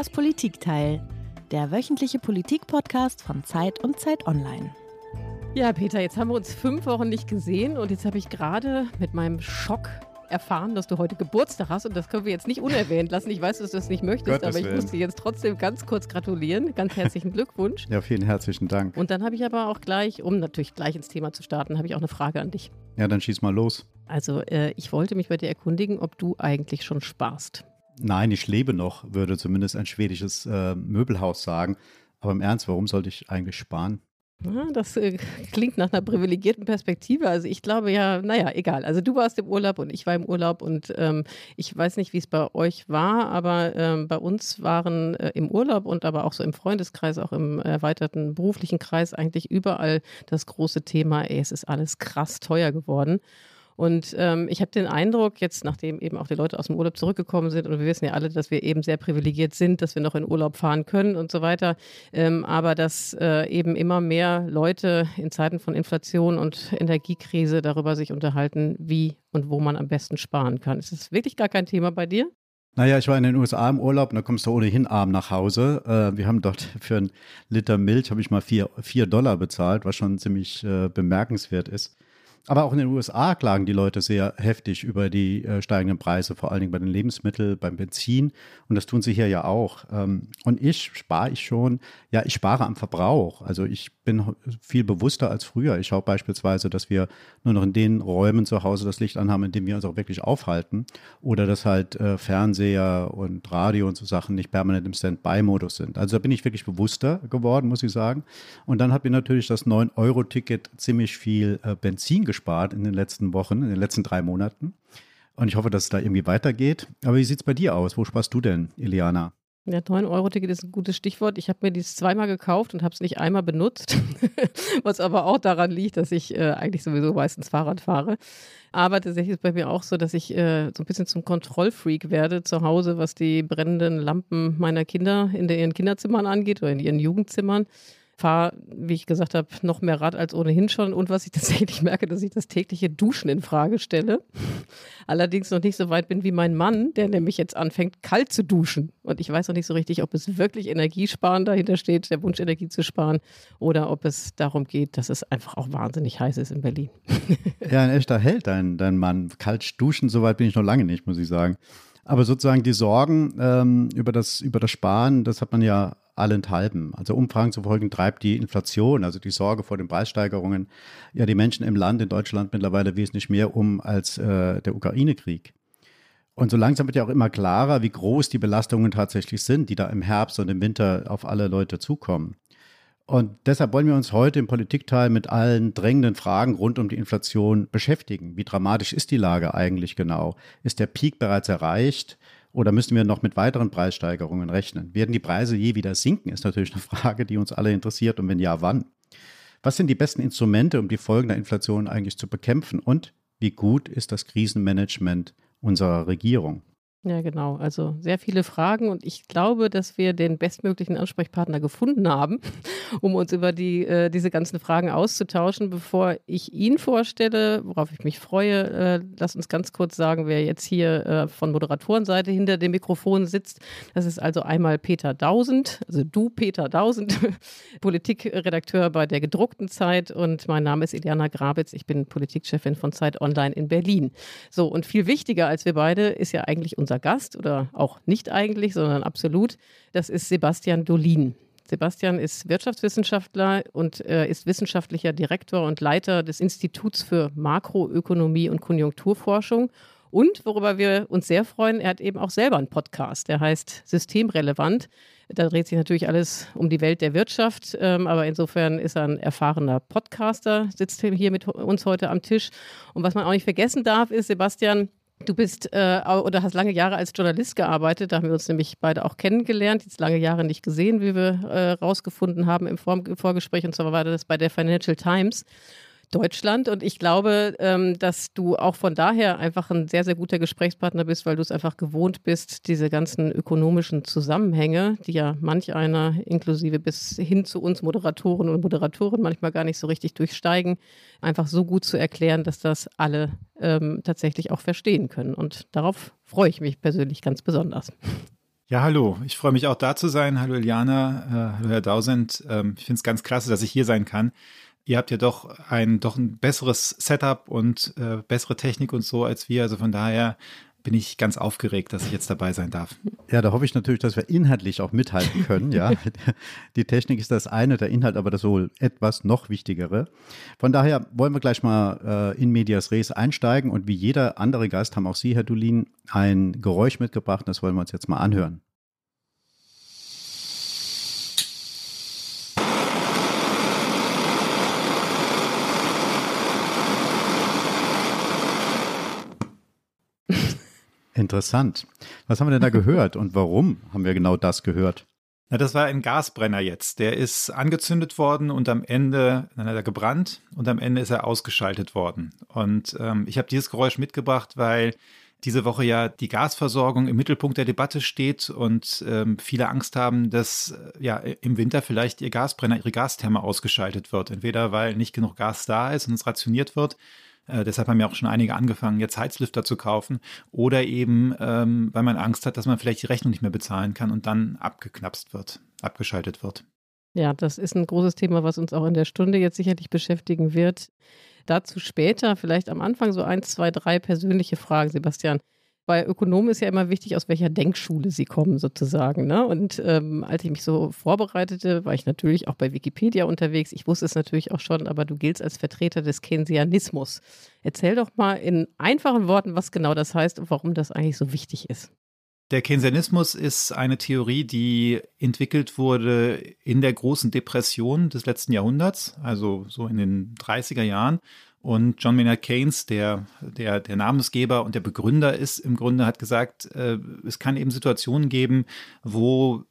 Das Politikteil, der wöchentliche Politik-Podcast von Zeit und Zeit Online. Ja, Peter, jetzt haben wir uns fünf Wochen nicht gesehen und jetzt habe ich gerade mit meinem Schock erfahren, dass du heute Geburtstag hast und das können wir jetzt nicht unerwähnt lassen. Ich weiß, dass du das nicht möchtest, Gottes aber ich Willen. muss dir jetzt trotzdem ganz kurz gratulieren. Ganz herzlichen Glückwunsch. Ja, vielen herzlichen Dank. Und dann habe ich aber auch gleich, um natürlich gleich ins Thema zu starten, habe ich auch eine Frage an dich. Ja, dann schieß mal los. Also äh, ich wollte mich bei dir erkundigen, ob du eigentlich schon sparst. Nein, ich lebe noch, würde zumindest ein schwedisches äh, Möbelhaus sagen. Aber im Ernst, warum sollte ich eigentlich sparen? Das äh, klingt nach einer privilegierten Perspektive. Also ich glaube ja, naja, egal. Also du warst im Urlaub und ich war im Urlaub und ähm, ich weiß nicht, wie es bei euch war, aber ähm, bei uns waren äh, im Urlaub und aber auch so im Freundeskreis, auch im erweiterten beruflichen Kreis eigentlich überall das große Thema, ey, es ist alles krass teuer geworden. Und ähm, ich habe den Eindruck, jetzt nachdem eben auch die Leute aus dem Urlaub zurückgekommen sind, und wir wissen ja alle, dass wir eben sehr privilegiert sind, dass wir noch in Urlaub fahren können und so weiter, ähm, aber dass äh, eben immer mehr Leute in Zeiten von Inflation und Energiekrise darüber sich unterhalten, wie und wo man am besten sparen kann. Ist das wirklich gar kein Thema bei dir? Naja, ich war in den USA im Urlaub und da kommst du ohnehin arm nach Hause. Äh, wir haben dort für einen Liter Milch, habe ich mal vier, vier Dollar bezahlt, was schon ziemlich äh, bemerkenswert ist. Aber auch in den USA klagen die Leute sehr heftig über die äh, steigenden Preise, vor allen Dingen bei den Lebensmitteln, beim Benzin. Und das tun sie hier ja auch. Ähm, und ich spare ich schon, ja, ich spare am Verbrauch. Also ich bin viel bewusster als früher. Ich schaue beispielsweise, dass wir nur noch in den Räumen zu Hause das Licht anhaben, in denen wir uns auch wirklich aufhalten. Oder dass halt äh, Fernseher und Radio und so Sachen nicht permanent im Standby-Modus sind. Also da bin ich wirklich bewusster geworden, muss ich sagen. Und dann hat mir natürlich das 9-Euro-Ticket ziemlich viel äh, Benzin gespart in den letzten Wochen, in den letzten drei Monaten. Und ich hoffe, dass es da irgendwie weitergeht. Aber wie sieht es bei dir aus? Wo sparst du denn, Iliana? Ja, 9-Euro-Ticket ist ein gutes Stichwort. Ich habe mir dieses zweimal gekauft und habe es nicht einmal benutzt, was aber auch daran liegt, dass ich äh, eigentlich sowieso meistens Fahrrad fahre. Aber tatsächlich ist es bei mir auch so, dass ich äh, so ein bisschen zum Kontrollfreak werde zu Hause, was die brennenden Lampen meiner Kinder in ihren Kinderzimmern angeht oder in ihren Jugendzimmern fahre, wie ich gesagt habe, noch mehr Rad als ohnehin schon. Und was ich tatsächlich merke, dass ich das tägliche Duschen in Frage stelle. Allerdings noch nicht so weit bin wie mein Mann, der nämlich jetzt anfängt, kalt zu duschen. Und ich weiß noch nicht so richtig, ob es wirklich Energiesparen dahinter steht, der Wunsch, Energie zu sparen, oder ob es darum geht, dass es einfach auch wahnsinnig heiß ist in Berlin. Ja, ein echter Held, dein, dein Mann. Kalt duschen, so weit bin ich noch lange nicht, muss ich sagen. Aber sozusagen die Sorgen ähm, über, das, über das Sparen, das hat man ja allenthalben. Also Umfragen zufolge treibt die Inflation, also die Sorge vor den Preissteigerungen, ja die Menschen im Land, in Deutschland mittlerweile wesentlich mehr um als äh, der Ukraine-Krieg. Und so langsam wird ja auch immer klarer, wie groß die Belastungen tatsächlich sind, die da im Herbst und im Winter auf alle Leute zukommen. Und deshalb wollen wir uns heute im Politikteil mit allen drängenden Fragen rund um die Inflation beschäftigen. Wie dramatisch ist die Lage eigentlich genau? Ist der Peak bereits erreicht? Oder müssen wir noch mit weiteren Preissteigerungen rechnen? Werden die Preise je wieder sinken, ist natürlich eine Frage, die uns alle interessiert. Und wenn ja, wann? Was sind die besten Instrumente, um die Folgen der Inflation eigentlich zu bekämpfen? Und wie gut ist das Krisenmanagement unserer Regierung? Ja, genau. Also sehr viele Fragen und ich glaube, dass wir den bestmöglichen Ansprechpartner gefunden haben, um uns über die, äh, diese ganzen Fragen auszutauschen. Bevor ich ihn vorstelle, worauf ich mich freue, äh, lass uns ganz kurz sagen, wer jetzt hier äh, von Moderatorenseite hinter dem Mikrofon sitzt. Das ist also einmal Peter Dausend, also du Peter Dausend, Politikredakteur bei der gedruckten Zeit und mein Name ist Iliana Grabitz. Ich bin Politikchefin von Zeit Online in Berlin. So, und viel wichtiger als wir beide ist ja eigentlich unser Gast oder auch nicht eigentlich, sondern absolut. Das ist Sebastian Dolin. Sebastian ist Wirtschaftswissenschaftler und äh, ist wissenschaftlicher Direktor und Leiter des Instituts für Makroökonomie und Konjunkturforschung. Und worüber wir uns sehr freuen, er hat eben auch selber einen Podcast, der heißt Systemrelevant. Da dreht sich natürlich alles um die Welt der Wirtschaft, ähm, aber insofern ist er ein erfahrener Podcaster, sitzt hier mit uns heute am Tisch. Und was man auch nicht vergessen darf, ist, Sebastian, Du bist äh, oder hast lange Jahre als Journalist gearbeitet. Da haben wir uns nämlich beide auch kennengelernt. Jetzt lange Jahre nicht gesehen, wie wir äh, rausgefunden haben im Vor Vorgespräch. Und zwar war das bei der Financial Times. Deutschland. Und ich glaube, ähm, dass du auch von daher einfach ein sehr, sehr guter Gesprächspartner bist, weil du es einfach gewohnt bist, diese ganzen ökonomischen Zusammenhänge, die ja manch einer, inklusive bis hin zu uns Moderatoren und Moderatoren manchmal gar nicht so richtig durchsteigen, einfach so gut zu erklären, dass das alle ähm, tatsächlich auch verstehen können. Und darauf freue ich mich persönlich ganz besonders. Ja, hallo. Ich freue mich auch da zu sein. Hallo Iliana, äh, hallo Herr Dausend. Ähm, ich finde es ganz klasse, dass ich hier sein kann. Ihr habt ja doch ein, doch ein besseres Setup und äh, bessere Technik und so als wir. Also von daher bin ich ganz aufgeregt, dass ich jetzt dabei sein darf. Ja, da hoffe ich natürlich, dass wir inhaltlich auch mithalten können. Ja, die Technik ist das eine, der Inhalt aber das wohl etwas noch wichtigere. Von daher wollen wir gleich mal äh, in medias res einsteigen und wie jeder andere Gast haben auch Sie, Herr Dulin, ein Geräusch mitgebracht. Das wollen wir uns jetzt mal anhören. Interessant. Was haben wir denn da gehört und warum haben wir genau das gehört? Na, das war ein Gasbrenner jetzt. Der ist angezündet worden und am Ende, dann hat er gebrannt und am Ende ist er ausgeschaltet worden. Und ähm, ich habe dieses Geräusch mitgebracht, weil diese Woche ja die Gasversorgung im Mittelpunkt der Debatte steht und ähm, viele Angst haben, dass äh, ja im Winter vielleicht ihr Gasbrenner, ihre Gastherme ausgeschaltet wird. Entweder weil nicht genug Gas da ist und es rationiert wird äh, deshalb haben ja auch schon einige angefangen, jetzt Heizlüfter zu kaufen. Oder eben, ähm, weil man Angst hat, dass man vielleicht die Rechnung nicht mehr bezahlen kann und dann abgeknapst wird, abgeschaltet wird. Ja, das ist ein großes Thema, was uns auch in der Stunde jetzt sicherlich beschäftigen wird. Dazu später, vielleicht am Anfang so ein, zwei, drei persönliche Fragen, Sebastian bei Ökonomen ist ja immer wichtig, aus welcher Denkschule sie kommen, sozusagen. Ne? Und ähm, als ich mich so vorbereitete, war ich natürlich auch bei Wikipedia unterwegs. Ich wusste es natürlich auch schon, aber du giltst als Vertreter des Keynesianismus. Erzähl doch mal in einfachen Worten, was genau das heißt und warum das eigentlich so wichtig ist. Der Keynesianismus ist eine Theorie, die entwickelt wurde in der großen Depression des letzten Jahrhunderts, also so in den 30er Jahren und John Maynard Keynes, der, der, der Namensgeber und der Begründer ist, im Grunde hat gesagt, äh, es kann eben Situationen geben, wo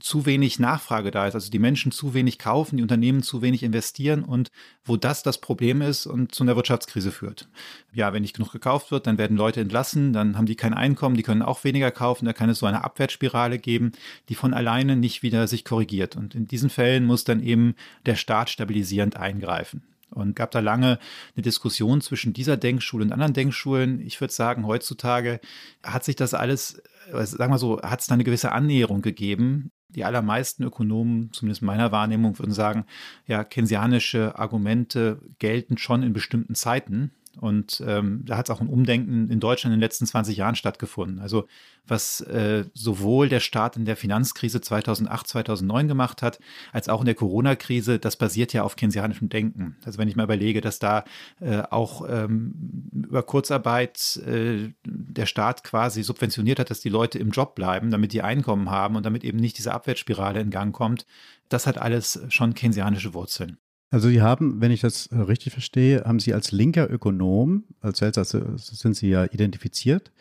zu wenig Nachfrage da ist, also die Menschen zu wenig kaufen, die Unternehmen zu wenig investieren und wo das das Problem ist und zu einer Wirtschaftskrise führt. Ja, wenn nicht genug gekauft wird, dann werden Leute entlassen, dann haben die kein Einkommen, die können auch weniger kaufen, da kann es so eine Abwärtsspirale geben, die von alleine nicht wieder sich korrigiert. Und in diesen Fällen muss dann eben der Staat stabilisierend eingreifen. Und gab da lange eine Diskussion zwischen dieser Denkschule und anderen Denkschulen. Ich würde sagen, heutzutage hat sich das alles, äh, sagen wir so, hat es da eine gewisse Annäherung gegeben. Die allermeisten Ökonomen, zumindest meiner Wahrnehmung, würden sagen, ja, keynesianische Argumente gelten schon in bestimmten Zeiten. Und ähm, da hat es auch ein Umdenken in Deutschland in den letzten 20 Jahren stattgefunden. Also was äh, sowohl der Staat in der Finanzkrise 2008, 2009 gemacht hat, als auch in der Corona-Krise, das basiert ja auf keynesianischem Denken. Also wenn ich mal überlege, dass da äh, auch ähm, über Kurzarbeit äh, der Staat quasi subventioniert hat, dass die Leute im Job bleiben, damit die Einkommen haben und damit eben nicht diese Abwärtsspirale in Gang kommt, das hat alles schon keynesianische Wurzeln. Also Sie haben, wenn ich das äh, richtig verstehe, haben Sie als linker Ökonom, als also sind Sie ja identifiziert,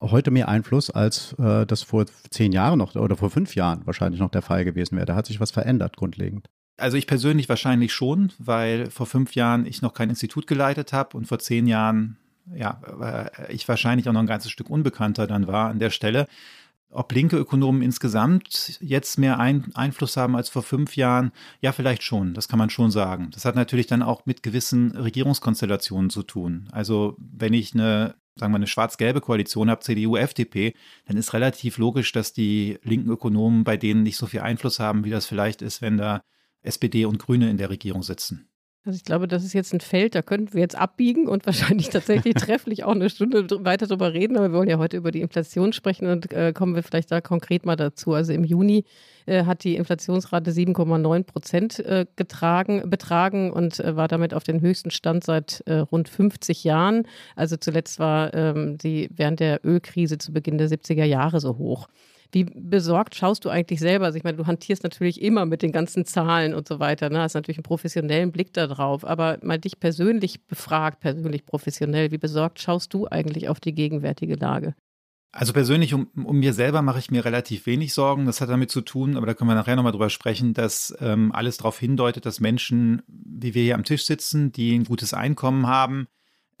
heute mehr Einfluss, als äh, das vor zehn Jahren noch oder vor fünf Jahren wahrscheinlich noch der Fall gewesen wäre. Da hat sich was verändert grundlegend. Also ich persönlich wahrscheinlich schon, weil vor fünf Jahren ich noch kein Institut geleitet habe und vor zehn Jahren ja, äh, ich wahrscheinlich auch noch ein ganzes Stück unbekannter dann war an der Stelle. Ob linke Ökonomen insgesamt jetzt mehr ein Einfluss haben als vor fünf Jahren? Ja, vielleicht schon. Das kann man schon sagen. Das hat natürlich dann auch mit gewissen Regierungskonstellationen zu tun. Also wenn ich eine sagen wir, eine schwarz-gelbe Koalition habe, CDU, FDP, dann ist relativ logisch, dass die linken Ökonomen bei denen nicht so viel Einfluss haben, wie das vielleicht ist, wenn da SPD und Grüne in der Regierung sitzen. Also ich glaube, das ist jetzt ein Feld, da könnten wir jetzt abbiegen und wahrscheinlich tatsächlich trefflich auch eine Stunde weiter darüber reden. Aber wir wollen ja heute über die Inflation sprechen und äh, kommen wir vielleicht da konkret mal dazu. Also im Juni äh, hat die Inflationsrate 7,9 Prozent äh, getragen, betragen und äh, war damit auf den höchsten Stand seit äh, rund 50 Jahren. Also zuletzt war ähm, sie während der Ölkrise zu Beginn der 70er Jahre so hoch. Wie besorgt schaust du eigentlich selber? Also ich meine, du hantierst natürlich immer mit den ganzen Zahlen und so weiter, ne? hast natürlich einen professionellen Blick darauf, aber mal dich persönlich befragt, persönlich professionell, wie besorgt schaust du eigentlich auf die gegenwärtige Lage? Also persönlich um, um mir selber mache ich mir relativ wenig Sorgen. Das hat damit zu tun, aber da können wir nachher nochmal drüber sprechen, dass ähm, alles darauf hindeutet, dass Menschen, wie wir hier am Tisch sitzen, die ein gutes Einkommen haben,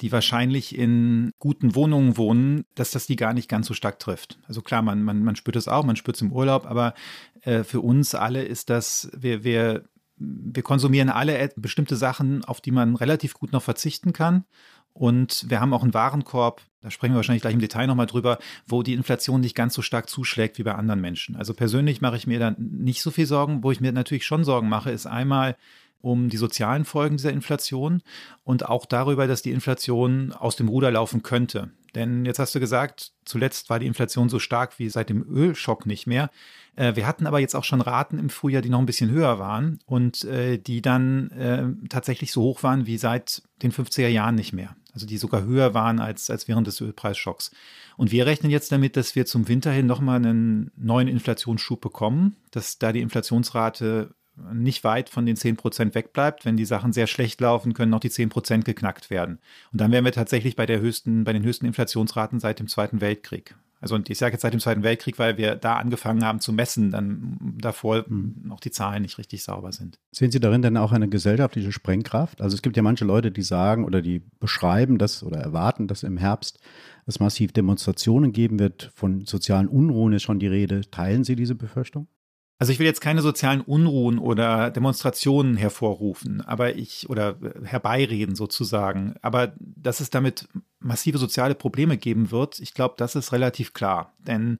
die wahrscheinlich in guten Wohnungen wohnen, dass das die gar nicht ganz so stark trifft. Also klar, man, man, man spürt es auch, man spürt es im Urlaub, aber äh, für uns alle ist das, wir, wir, wir konsumieren alle bestimmte Sachen, auf die man relativ gut noch verzichten kann. Und wir haben auch einen Warenkorb, da sprechen wir wahrscheinlich gleich im Detail nochmal drüber, wo die Inflation nicht ganz so stark zuschlägt wie bei anderen Menschen. Also persönlich mache ich mir da nicht so viel Sorgen. Wo ich mir natürlich schon Sorgen mache, ist einmal um die sozialen Folgen dieser Inflation und auch darüber, dass die Inflation aus dem Ruder laufen könnte. Denn jetzt hast du gesagt, zuletzt war die Inflation so stark wie seit dem Ölschock nicht mehr. Äh, wir hatten aber jetzt auch schon Raten im Frühjahr, die noch ein bisschen höher waren und äh, die dann äh, tatsächlich so hoch waren wie seit den 50er Jahren nicht mehr. Also die sogar höher waren als, als während des Ölpreisschocks. Und wir rechnen jetzt damit, dass wir zum Winter hin nochmal einen neuen Inflationsschub bekommen, dass da die Inflationsrate nicht weit von den 10 Prozent wegbleibt. Wenn die Sachen sehr schlecht laufen, können noch die 10 Prozent geknackt werden. Und dann wären wir tatsächlich bei der höchsten, bei den höchsten Inflationsraten seit dem Zweiten Weltkrieg. Also und ich sage jetzt seit dem Zweiten Weltkrieg, weil wir da angefangen haben zu messen, dann davor mhm. noch die Zahlen nicht richtig sauber sind. Sehen Sie darin denn auch eine gesellschaftliche Sprengkraft? Also es gibt ja manche Leute, die sagen oder die beschreiben das oder erwarten, dass im Herbst es massiv Demonstrationen geben wird. Von sozialen Unruhen ist schon die Rede. Teilen Sie diese Befürchtung? Also ich will jetzt keine sozialen Unruhen oder Demonstrationen hervorrufen, aber ich oder herbeireden sozusagen. Aber dass es damit massive soziale Probleme geben wird, ich glaube, das ist relativ klar. Denn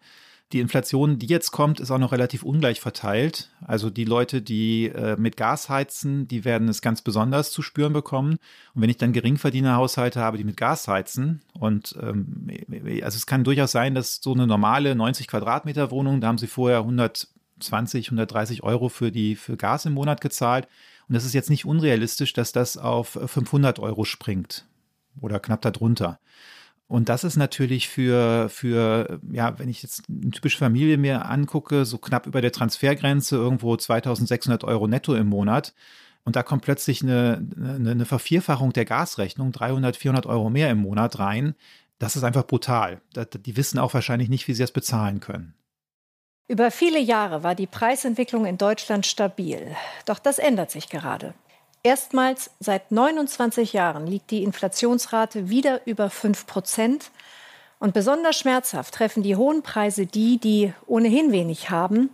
die Inflation, die jetzt kommt, ist auch noch relativ ungleich verteilt. Also die Leute, die äh, mit Gas heizen, die werden es ganz besonders zu spüren bekommen. Und wenn ich dann Geringverdienerhaushalte habe, die mit Gas heizen, und ähm, also es kann durchaus sein, dass so eine normale 90 Quadratmeter Wohnung, da haben sie vorher 100 120, 130 Euro für die für Gas im Monat gezahlt. Und das ist jetzt nicht unrealistisch, dass das auf 500 Euro springt oder knapp darunter. Und das ist natürlich für, für, ja, wenn ich jetzt eine typische Familie mir angucke, so knapp über der Transfergrenze, irgendwo 2600 Euro netto im Monat. Und da kommt plötzlich eine, eine, eine Vervierfachung der Gasrechnung, 300, 400 Euro mehr im Monat rein. Das ist einfach brutal. Die wissen auch wahrscheinlich nicht, wie sie das bezahlen können. Über viele Jahre war die Preisentwicklung in Deutschland stabil. Doch das ändert sich gerade. Erstmals seit 29 Jahren liegt die Inflationsrate wieder über 5 Prozent. Und besonders schmerzhaft treffen die hohen Preise die, die ohnehin wenig haben.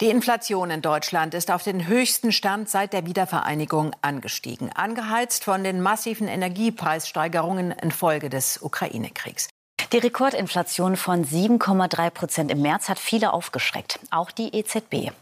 Die Inflation in Deutschland ist auf den höchsten Stand seit der Wiedervereinigung angestiegen, angeheizt von den massiven Energiepreissteigerungen infolge des Ukraine-Kriegs. Die Rekordinflation von 7,3 Prozent im März hat viele aufgeschreckt, auch die EZB.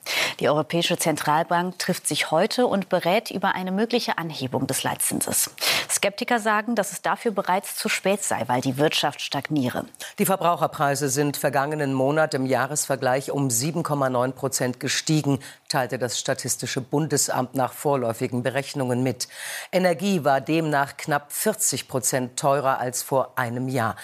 Die Europäische Zentralbank trifft sich heute und berät über eine mögliche Anhebung des Leitzinses. Skeptiker sagen, dass es dafür bereits zu spät sei, weil die Wirtschaft stagniere. Die Verbraucherpreise sind vergangenen Monat im Jahresvergleich um 7,9 Prozent gestiegen, teilte das Statistische Bundesamt nach vorläufigen Berechnungen mit. Energie war demnach knapp 40 Prozent teurer als vor einem Jahr.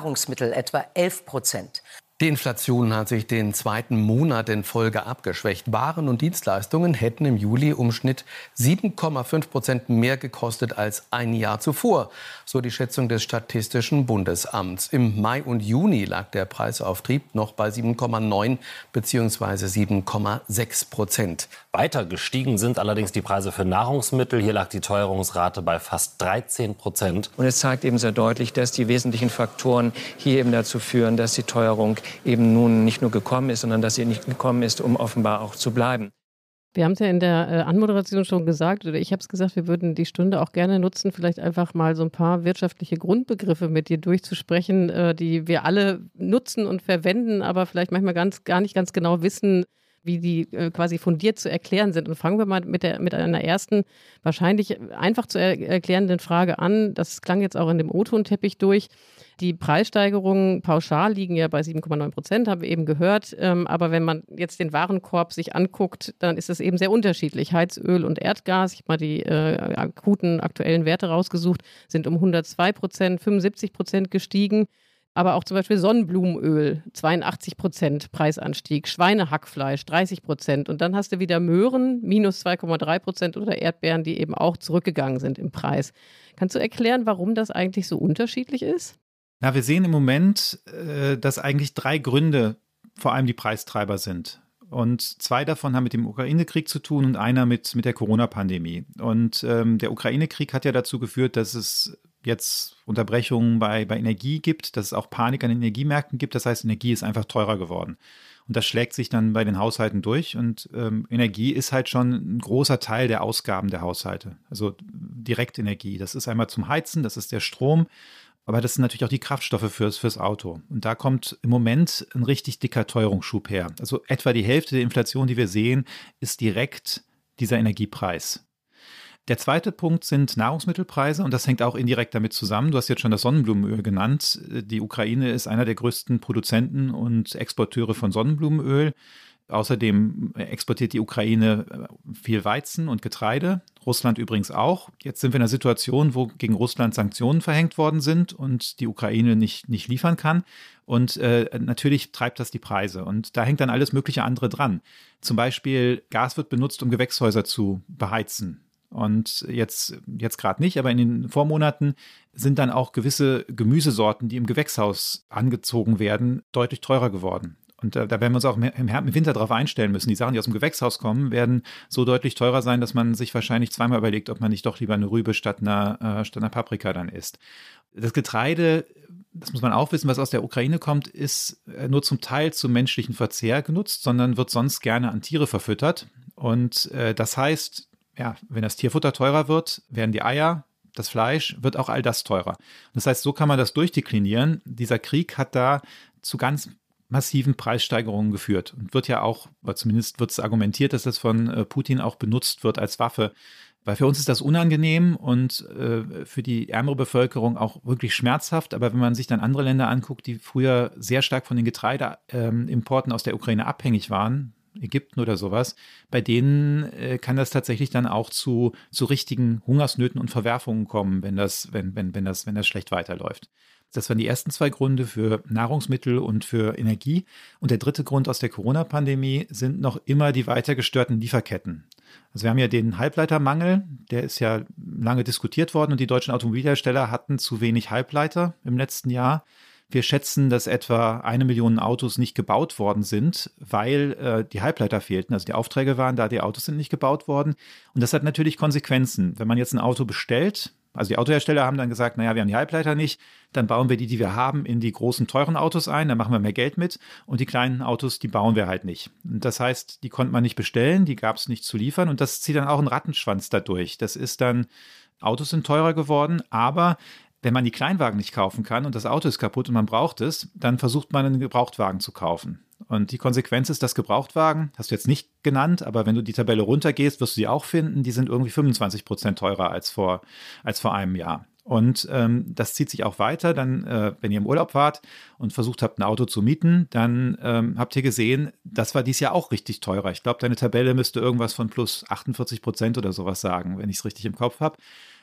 Nahrungsmittel etwa 11 Prozent. Die Inflation hat sich den zweiten Monat in Folge abgeschwächt. Waren und Dienstleistungen hätten im Juli um Schnitt 7,5 Prozent mehr gekostet als ein Jahr zuvor, so die Schätzung des Statistischen Bundesamts. Im Mai und Juni lag der Preisauftrieb noch bei 7,9 bzw. 7,6 Prozent. Weiter gestiegen sind allerdings die Preise für Nahrungsmittel. Hier lag die Teuerungsrate bei fast 13 Prozent. Und es zeigt eben sehr deutlich, dass die wesentlichen Faktoren hier eben dazu führen, dass die Teuerung eben nun nicht nur gekommen ist, sondern dass sie nicht gekommen ist, um offenbar auch zu bleiben. Wir haben es ja in der äh, Anmoderation schon gesagt, oder ich habe es gesagt, wir würden die Stunde auch gerne nutzen, vielleicht einfach mal so ein paar wirtschaftliche Grundbegriffe mit dir durchzusprechen, äh, die wir alle nutzen und verwenden, aber vielleicht manchmal ganz, gar nicht ganz genau wissen, wie die äh, quasi fundiert zu erklären sind. Und fangen wir mal mit, der, mit einer ersten, wahrscheinlich einfach zu er erklärenden Frage an. Das klang jetzt auch in dem O-Ton-Teppich durch. Die Preissteigerungen pauschal liegen ja bei 7,9 Prozent, haben wir eben gehört. Ähm, aber wenn man jetzt den Warenkorb sich anguckt, dann ist es eben sehr unterschiedlich. Heizöl und Erdgas, ich habe mal die äh, akuten aktuellen Werte rausgesucht, sind um 102 Prozent, 75 Prozent gestiegen. Aber auch zum Beispiel Sonnenblumenöl, 82 Prozent Preisanstieg, Schweinehackfleisch 30 Prozent. Und dann hast du wieder Möhren, minus 2,3 Prozent oder Erdbeeren, die eben auch zurückgegangen sind im Preis. Kannst du erklären, warum das eigentlich so unterschiedlich ist? Ja, wir sehen im Moment, äh, dass eigentlich drei Gründe vor allem die Preistreiber sind. Und zwei davon haben mit dem Ukraine-Krieg zu tun und einer mit, mit der Corona-Pandemie. Und ähm, der Ukraine-Krieg hat ja dazu geführt, dass es jetzt Unterbrechungen bei, bei Energie gibt, dass es auch Panik an den Energiemärkten gibt. Das heißt, Energie ist einfach teurer geworden. Und das schlägt sich dann bei den Haushalten durch. Und ähm, Energie ist halt schon ein großer Teil der Ausgaben der Haushalte. Also Direktenergie. Das ist einmal zum Heizen, das ist der Strom. Aber das sind natürlich auch die Kraftstoffe fürs, fürs Auto. Und da kommt im Moment ein richtig dicker Teuerungsschub her. Also etwa die Hälfte der Inflation, die wir sehen, ist direkt dieser Energiepreis. Der zweite Punkt sind Nahrungsmittelpreise und das hängt auch indirekt damit zusammen. Du hast jetzt schon das Sonnenblumenöl genannt. Die Ukraine ist einer der größten Produzenten und Exporteure von Sonnenblumenöl. Außerdem exportiert die Ukraine äh, viel Weizen und Getreide, Russland übrigens auch. Jetzt sind wir in einer Situation, wo gegen Russland Sanktionen verhängt worden sind und die Ukraine nicht, nicht liefern kann. Und äh, natürlich treibt das die Preise. Und da hängt dann alles mögliche andere dran. Zum Beispiel Gas wird benutzt, um Gewächshäuser zu beheizen. Und jetzt, jetzt gerade nicht, aber in den Vormonaten sind dann auch gewisse Gemüsesorten, die im Gewächshaus angezogen werden, deutlich teurer geworden. Und da, da werden wir uns auch im, im Winter darauf einstellen müssen. Die Sachen, die aus dem Gewächshaus kommen, werden so deutlich teurer sein, dass man sich wahrscheinlich zweimal überlegt, ob man nicht doch lieber eine Rübe statt einer, äh, statt einer Paprika dann isst. Das Getreide, das muss man auch wissen, was aus der Ukraine kommt, ist äh, nur zum Teil zum menschlichen Verzehr genutzt, sondern wird sonst gerne an Tiere verfüttert. Und äh, das heißt, ja, wenn das Tierfutter teurer wird, werden die Eier, das Fleisch, wird auch all das teurer. Das heißt, so kann man das durchdeklinieren. Dieser Krieg hat da zu ganz massiven Preissteigerungen geführt und wird ja auch, oder zumindest wird es argumentiert, dass das von äh, Putin auch benutzt wird als Waffe. Weil für uns ist das unangenehm und äh, für die ärmere Bevölkerung auch wirklich schmerzhaft. Aber wenn man sich dann andere Länder anguckt, die früher sehr stark von den Getreideimporten ähm, aus der Ukraine abhängig waren, Ägypten oder sowas, bei denen äh, kann das tatsächlich dann auch zu, zu richtigen Hungersnöten und Verwerfungen kommen, wenn das, wenn, wenn, wenn das, wenn das schlecht weiterläuft. Das waren die ersten zwei Gründe für Nahrungsmittel und für Energie. Und der dritte Grund aus der Corona-Pandemie sind noch immer die weiter gestörten Lieferketten. Also wir haben ja den Halbleitermangel, der ist ja lange diskutiert worden und die deutschen Automobilhersteller hatten zu wenig Halbleiter im letzten Jahr. Wir schätzen, dass etwa eine Million Autos nicht gebaut worden sind, weil äh, die Halbleiter fehlten. Also die Aufträge waren da, die Autos sind nicht gebaut worden. Und das hat natürlich Konsequenzen. Wenn man jetzt ein Auto bestellt, also die Autohersteller haben dann gesagt, naja, wir haben die Halbleiter nicht, dann bauen wir die, die wir haben, in die großen, teuren Autos ein, dann machen wir mehr Geld mit und die kleinen Autos, die bauen wir halt nicht. Und das heißt, die konnte man nicht bestellen, die gab es nicht zu liefern und das zieht dann auch einen Rattenschwanz dadurch. Das ist dann, Autos sind teurer geworden, aber wenn man die Kleinwagen nicht kaufen kann und das Auto ist kaputt und man braucht es, dann versucht man einen Gebrauchtwagen zu kaufen. Und die Konsequenz ist, dass Gebrauchtwagen, hast du jetzt nicht genannt, aber wenn du die Tabelle runtergehst, wirst du sie auch finden, die sind irgendwie 25 Prozent teurer als vor, als vor einem Jahr. Und ähm, das zieht sich auch weiter. Dann, äh, wenn ihr im Urlaub wart und versucht habt, ein Auto zu mieten, dann ähm, habt ihr gesehen, das war dies Jahr auch richtig teurer. Ich glaube, deine Tabelle müsste irgendwas von plus 48 Prozent oder sowas sagen, wenn ich es richtig im Kopf habe.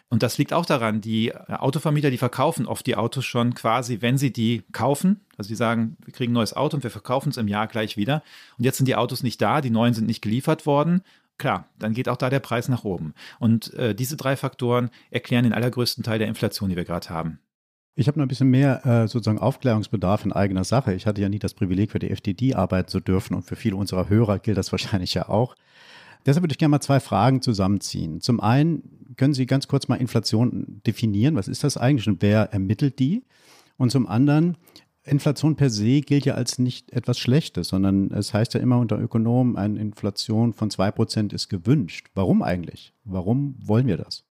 Und das liegt auch daran, die äh, Autovermieter, die verkaufen oft die Autos schon quasi, wenn sie die kaufen. Also die sagen, wir kriegen ein neues Auto und wir verkaufen es im Jahr gleich wieder. Und jetzt sind die Autos nicht da, die neuen sind nicht geliefert worden. Klar, dann geht auch da der Preis nach oben. Und äh, diese drei Faktoren erklären den allergrößten Teil der Inflation, die wir gerade haben. Ich habe noch ein bisschen mehr äh, sozusagen Aufklärungsbedarf in eigener Sache. Ich hatte ja nie das Privileg, für die FDD arbeiten zu dürfen und für viele unserer Hörer gilt das wahrscheinlich ja auch. Deshalb würde ich gerne mal zwei Fragen zusammenziehen. Zum einen können Sie ganz kurz mal Inflation definieren. Was ist das eigentlich und wer ermittelt die? Und zum anderen, Inflation per se gilt ja als nicht etwas Schlechtes, sondern es heißt ja immer unter Ökonomen, eine Inflation von 2% ist gewünscht. Warum eigentlich? Warum wollen wir das?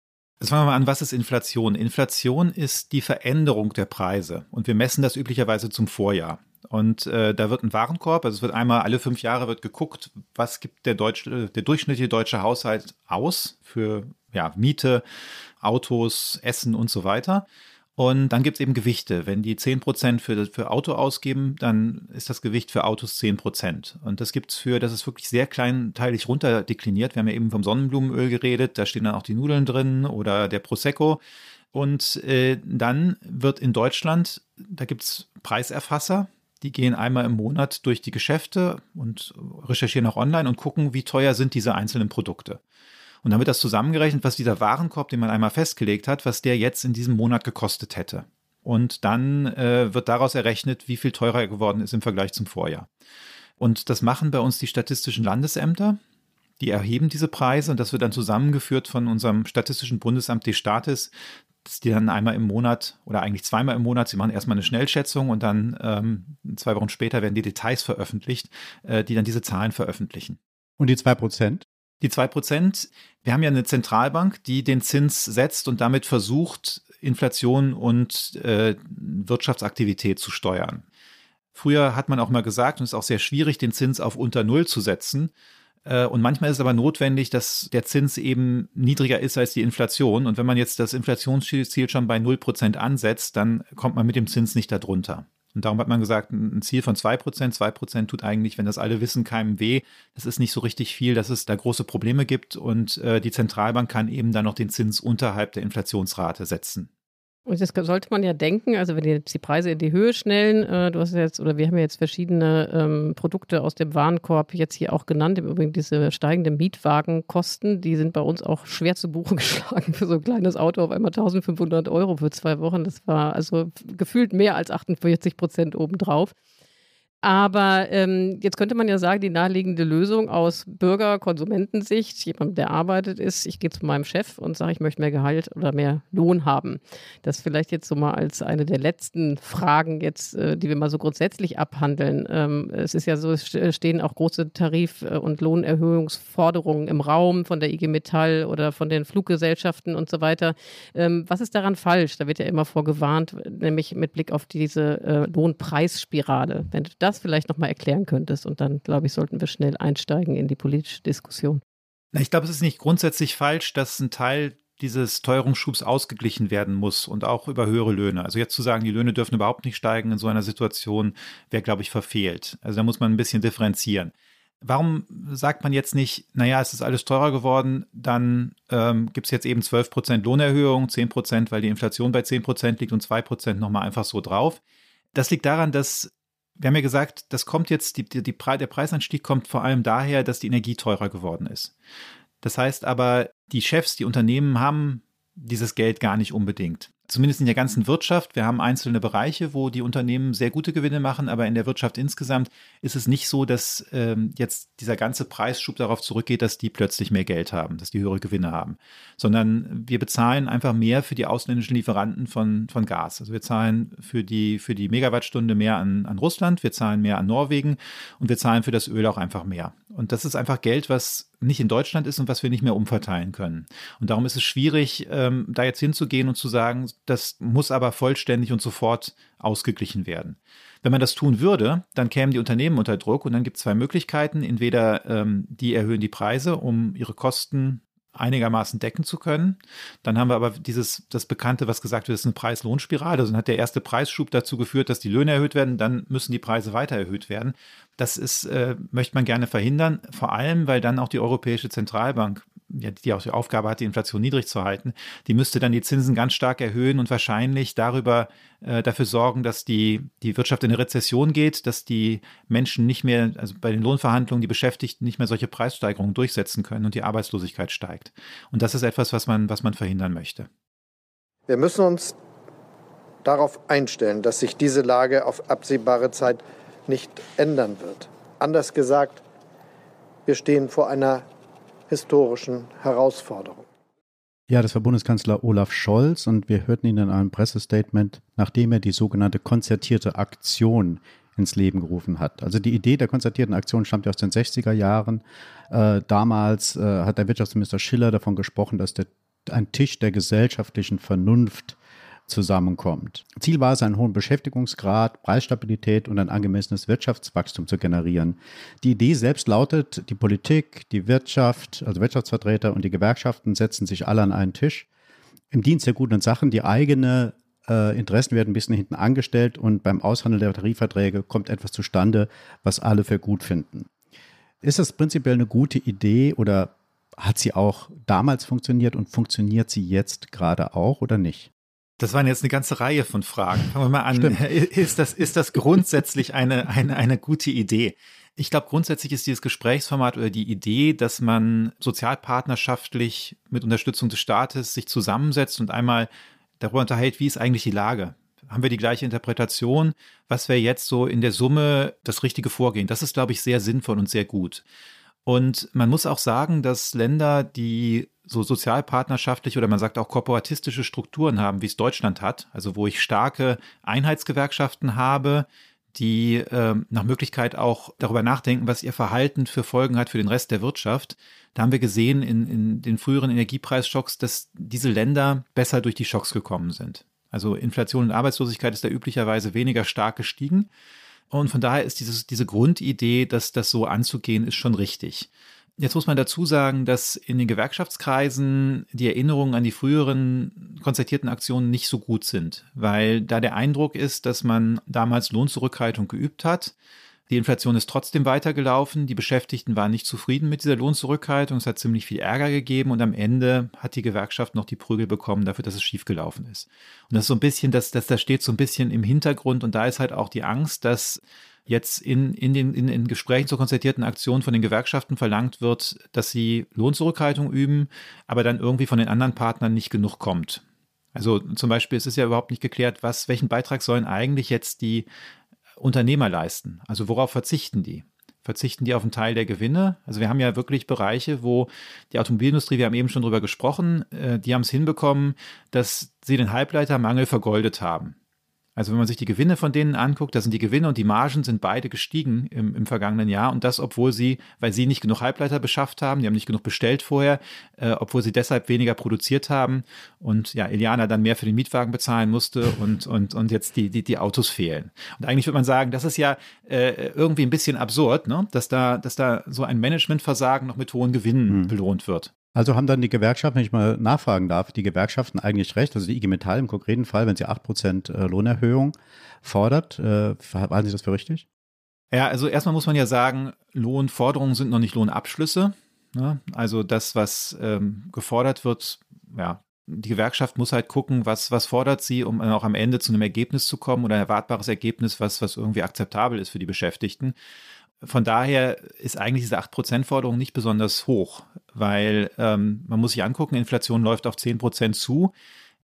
Jetzt fangen wir mal an, was ist Inflation? Inflation ist die Veränderung der Preise und wir messen das üblicherweise zum Vorjahr. Und äh, da wird ein Warenkorb, also es wird einmal alle fünf Jahre wird geguckt, was gibt der, Deutsch, der durchschnittliche deutsche Haushalt aus für ja, Miete, Autos, Essen und so weiter. Und dann gibt es eben Gewichte. Wenn die 10% für, für Auto ausgeben, dann ist das Gewicht für Autos 10%. Und das gibt es für, das ist wirklich sehr kleinteilig runterdekliniert. Wir haben ja eben vom Sonnenblumenöl geredet, da stehen dann auch die Nudeln drin oder der Prosecco. Und äh, dann wird in Deutschland, da gibt es Preiserfasser, die gehen einmal im Monat durch die Geschäfte und recherchieren auch online und gucken, wie teuer sind diese einzelnen Produkte. Und dann wird das zusammengerechnet, was dieser Warenkorb, den man einmal festgelegt hat, was der jetzt in diesem Monat gekostet hätte. Und dann äh, wird daraus errechnet, wie viel teurer er geworden ist im Vergleich zum Vorjahr. Und das machen bei uns die statistischen Landesämter. Die erheben diese Preise und das wird dann zusammengeführt von unserem Statistischen Bundesamt des Staates dass die dann einmal im Monat oder eigentlich zweimal im Monat, sie machen erstmal eine Schnellschätzung und dann ähm, zwei Wochen später werden die Details veröffentlicht, äh, die dann diese Zahlen veröffentlichen. Und die zwei Prozent? Die zwei Prozent, wir haben ja eine Zentralbank, die den Zins setzt und damit versucht, Inflation und äh, Wirtschaftsaktivität zu steuern. Früher hat man auch mal gesagt, und es ist auch sehr schwierig, den Zins auf unter Null zu setzen. Äh, und manchmal ist es aber notwendig, dass der Zins eben niedriger ist als die Inflation. Und wenn man jetzt das Inflationsziel schon bei 0% ansetzt, dann kommt man mit dem Zins nicht darunter. Und darum hat man gesagt, ein Ziel von 2%, 2% tut eigentlich, wenn das alle wissen, keinem weh. Das ist nicht so richtig viel, dass es da große Probleme gibt. Und äh, die Zentralbank kann eben dann noch den Zins unterhalb der Inflationsrate setzen. Und das sollte man ja denken, also wenn jetzt die Preise in die Höhe schnellen, äh, du hast jetzt, oder wir haben ja jetzt verschiedene ähm, Produkte aus dem Warenkorb jetzt hier auch genannt, im Übrigen diese steigenden Mietwagenkosten, die sind bei uns auch schwer zu Buche geschlagen für so ein kleines Auto, auf einmal 1500 Euro für zwei Wochen. Das war also gefühlt mehr als 48 Prozent obendrauf. Aber ähm, jetzt könnte man ja sagen, die naheliegende Lösung aus Bürger-Konsumentensicht, jemand, der arbeitet, ist, ich gehe zu meinem Chef und sage, ich möchte mehr Gehalt oder mehr Lohn haben. Das vielleicht jetzt so mal als eine der letzten Fragen jetzt, äh, die wir mal so grundsätzlich abhandeln. Ähm, es ist ja so, es stehen auch große Tarif- und Lohnerhöhungsforderungen im Raum von der IG Metall oder von den Fluggesellschaften und so weiter. Ähm, was ist daran falsch? Da wird ja immer vorgewarnt, nämlich mit Blick auf diese äh, Lohnpreisspirale. Wenn das das vielleicht nochmal erklären könntest. Und dann, glaube ich, sollten wir schnell einsteigen in die politische Diskussion. Ich glaube, es ist nicht grundsätzlich falsch, dass ein Teil dieses Teuerungsschubs ausgeglichen werden muss und auch über höhere Löhne. Also jetzt zu sagen, die Löhne dürfen überhaupt nicht steigen in so einer Situation, wäre, glaube ich, verfehlt. Also da muss man ein bisschen differenzieren. Warum sagt man jetzt nicht, naja, es ist alles teurer geworden, dann ähm, gibt es jetzt eben 12 Prozent Lohnerhöhung, 10 Prozent, weil die Inflation bei 10 Prozent liegt und 2 Prozent nochmal einfach so drauf. Das liegt daran, dass wir haben ja gesagt, das kommt jetzt, die, die, der Preisanstieg kommt vor allem daher, dass die Energie teurer geworden ist. Das heißt aber, die Chefs, die Unternehmen haben dieses Geld gar nicht unbedingt zumindest in der ganzen Wirtschaft. Wir haben einzelne Bereiche, wo die Unternehmen sehr gute Gewinne machen, aber in der Wirtschaft insgesamt ist es nicht so, dass ähm, jetzt dieser ganze Preisschub darauf zurückgeht, dass die plötzlich mehr Geld haben, dass die höhere Gewinne haben, sondern wir bezahlen einfach mehr für die ausländischen Lieferanten von, von Gas. Also wir zahlen für die, für die Megawattstunde mehr an, an Russland, wir zahlen mehr an Norwegen und wir zahlen für das Öl auch einfach mehr. Und das ist einfach Geld, was nicht in Deutschland ist und was wir nicht mehr umverteilen können. Und darum ist es schwierig, ähm, da jetzt hinzugehen und zu sagen, das muss aber vollständig und sofort ausgeglichen werden. Wenn man das tun würde, dann kämen die Unternehmen unter Druck und dann gibt es zwei Möglichkeiten. Entweder ähm, die erhöhen die Preise, um ihre Kosten einigermaßen decken zu können. Dann haben wir aber dieses, das Bekannte, was gesagt wird, ist eine Preis-Lohn-Spirale. Also dann hat der erste Preisschub dazu geführt, dass die Löhne erhöht werden, dann müssen die Preise weiter erhöht werden. Das ist, äh, möchte man gerne verhindern, vor allem, weil dann auch die Europäische Zentralbank ja, die auch die Aufgabe hat, die Inflation niedrig zu halten, die müsste dann die Zinsen ganz stark erhöhen und wahrscheinlich darüber äh, dafür sorgen, dass die, die Wirtschaft in eine Rezession geht, dass die Menschen nicht mehr, also bei den Lohnverhandlungen, die Beschäftigten nicht mehr solche Preissteigerungen durchsetzen können und die Arbeitslosigkeit steigt. Und das ist etwas, was man, was man verhindern möchte. Wir müssen uns darauf einstellen, dass sich diese Lage auf absehbare Zeit nicht ändern wird. Anders gesagt, wir stehen vor einer historischen Herausforderung. Ja, das war Bundeskanzler Olaf Scholz und wir hörten ihn in einem Pressestatement, nachdem er die sogenannte konzertierte Aktion ins Leben gerufen hat. Also die Idee der konzertierten Aktion stammt ja aus den 60er Jahren. Äh, damals äh, hat der Wirtschaftsminister Schiller davon gesprochen, dass der, ein Tisch der gesellschaftlichen Vernunft zusammenkommt. Ziel war es, einen hohen Beschäftigungsgrad, Preisstabilität und ein angemessenes Wirtschaftswachstum zu generieren. Die Idee selbst lautet, die Politik, die Wirtschaft, also Wirtschaftsvertreter und die Gewerkschaften setzen sich alle an einen Tisch im Dienst der guten Sachen. Die eigene äh, Interessen werden ein bisschen hinten angestellt und beim Aushandeln der Tarifverträge kommt etwas zustande, was alle für gut finden. Ist das prinzipiell eine gute Idee oder hat sie auch damals funktioniert und funktioniert sie jetzt gerade auch oder nicht? Das waren jetzt eine ganze Reihe von Fragen. Fangen wir mal an. Ist das, ist das grundsätzlich eine, eine, eine gute Idee? Ich glaube, grundsätzlich ist dieses Gesprächsformat oder die Idee, dass man sozialpartnerschaftlich mit Unterstützung des Staates sich zusammensetzt und einmal darüber unterhält, wie ist eigentlich die Lage? Haben wir die gleiche Interpretation? Was wäre jetzt so in der Summe das richtige Vorgehen? Das ist, glaube ich, sehr sinnvoll und sehr gut. Und man muss auch sagen, dass Länder, die so sozialpartnerschaftliche oder man sagt auch korporatistische Strukturen haben, wie es Deutschland hat, also wo ich starke Einheitsgewerkschaften habe, die äh, nach Möglichkeit auch darüber nachdenken, was ihr Verhalten für Folgen hat für den Rest der Wirtschaft. Da haben wir gesehen in, in den früheren Energiepreisschocks, dass diese Länder besser durch die Schocks gekommen sind. Also Inflation und Arbeitslosigkeit ist da üblicherweise weniger stark gestiegen. Und von daher ist dieses, diese Grundidee, dass das so anzugehen, ist schon richtig. Jetzt muss man dazu sagen, dass in den Gewerkschaftskreisen die Erinnerungen an die früheren konzertierten Aktionen nicht so gut sind, weil da der Eindruck ist, dass man damals Lohnzurückhaltung geübt hat. Die Inflation ist trotzdem weitergelaufen. Die Beschäftigten waren nicht zufrieden mit dieser Lohnzurückhaltung. Es hat ziemlich viel Ärger gegeben und am Ende hat die Gewerkschaft noch die Prügel bekommen dafür, dass es schiefgelaufen ist. Und das ist so ein bisschen, das, das, das steht so ein bisschen im Hintergrund und da ist halt auch die Angst, dass jetzt in, in, den, in, in Gesprächen zur konzertierten Aktion von den Gewerkschaften verlangt wird, dass sie Lohnzurückhaltung üben, aber dann irgendwie von den anderen Partnern nicht genug kommt. Also zum Beispiel ist es ja überhaupt nicht geklärt, was, welchen Beitrag sollen eigentlich jetzt die Unternehmer leisten? Also worauf verzichten die? Verzichten die auf einen Teil der Gewinne? Also wir haben ja wirklich Bereiche, wo die Automobilindustrie, wir haben eben schon drüber gesprochen, äh, die haben es hinbekommen, dass sie den Halbleitermangel vergoldet haben. Also wenn man sich die Gewinne von denen anguckt, da sind die Gewinne und die Margen sind beide gestiegen im, im vergangenen Jahr und das, obwohl sie, weil sie nicht genug Halbleiter beschafft haben, die haben nicht genug bestellt vorher, äh, obwohl sie deshalb weniger produziert haben und ja, Iliana dann mehr für den Mietwagen bezahlen musste und, und, und jetzt die, die, die Autos fehlen. Und eigentlich würde man sagen, das ist ja äh, irgendwie ein bisschen absurd, ne? dass, da, dass da so ein Managementversagen noch mit hohen Gewinnen hm. belohnt wird. Also haben dann die Gewerkschaften, wenn ich mal nachfragen darf, die Gewerkschaften eigentlich recht, also die IG Metall im konkreten Fall, wenn sie 8% äh, Lohnerhöhung fordert, äh, halten Sie das für richtig? Ja, also erstmal muss man ja sagen, Lohnforderungen sind noch nicht Lohnabschlüsse. Ne? Also das, was ähm, gefordert wird, ja, die Gewerkschaft muss halt gucken, was, was fordert sie, um auch am Ende zu einem Ergebnis zu kommen oder ein erwartbares Ergebnis, was, was irgendwie akzeptabel ist für die Beschäftigten. Von daher ist eigentlich diese 8%-Forderung nicht besonders hoch, weil ähm, man muss sich angucken, Inflation läuft auf 10% zu.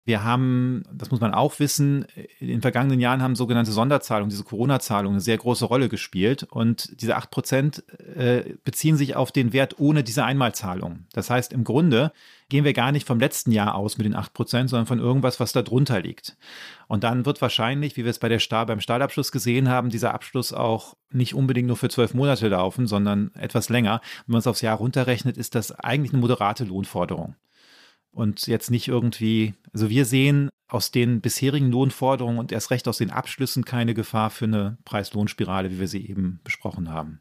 Wir haben, das muss man auch wissen, in den vergangenen Jahren haben sogenannte Sonderzahlungen, diese Corona-Zahlungen, eine sehr große Rolle gespielt. Und diese 8 Prozent äh, beziehen sich auf den Wert ohne diese Einmalzahlung. Das heißt, im Grunde gehen wir gar nicht vom letzten Jahr aus mit den 8 Prozent, sondern von irgendwas, was da drunter liegt. Und dann wird wahrscheinlich, wie wir es bei der Stahl, beim Stahlabschluss gesehen haben, dieser Abschluss auch nicht unbedingt nur für zwölf Monate laufen, sondern etwas länger. Wenn man es aufs Jahr runterrechnet, ist das eigentlich eine moderate Lohnforderung und jetzt nicht irgendwie, also wir sehen aus den bisherigen Lohnforderungen und erst recht aus den Abschlüssen keine Gefahr für eine Preis-Lohn-Spirale, wie wir sie eben besprochen haben.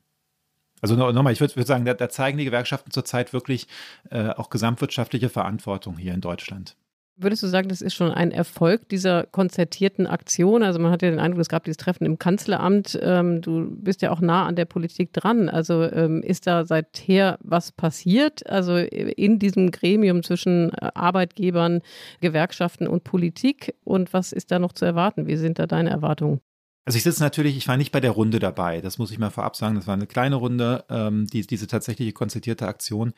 Also nochmal, ich würde würd sagen, da, da, zeigen die Gewerkschaften zurzeit wirklich äh, auch gesamtwirtschaftliche Verantwortung hier in Deutschland. Würdest du sagen, das ist schon ein Erfolg dieser konzertierten Aktion? Also man hat ja den Eindruck, es gab dieses Treffen im Kanzleramt. Ähm, du bist ja auch nah an der Politik dran. Also ähm, ist da seither was passiert? Also in diesem Gremium zwischen äh, Arbeitgebern, Gewerkschaften und Politik? Und was ist da noch zu erwarten? Wie sind da deine Erwartungen? Also ich sitze natürlich, ich war nicht bei der Runde dabei, das muss ich mal vorab sagen. Das war eine kleine Runde, ähm, die, diese tatsächliche konzertierte Aktion.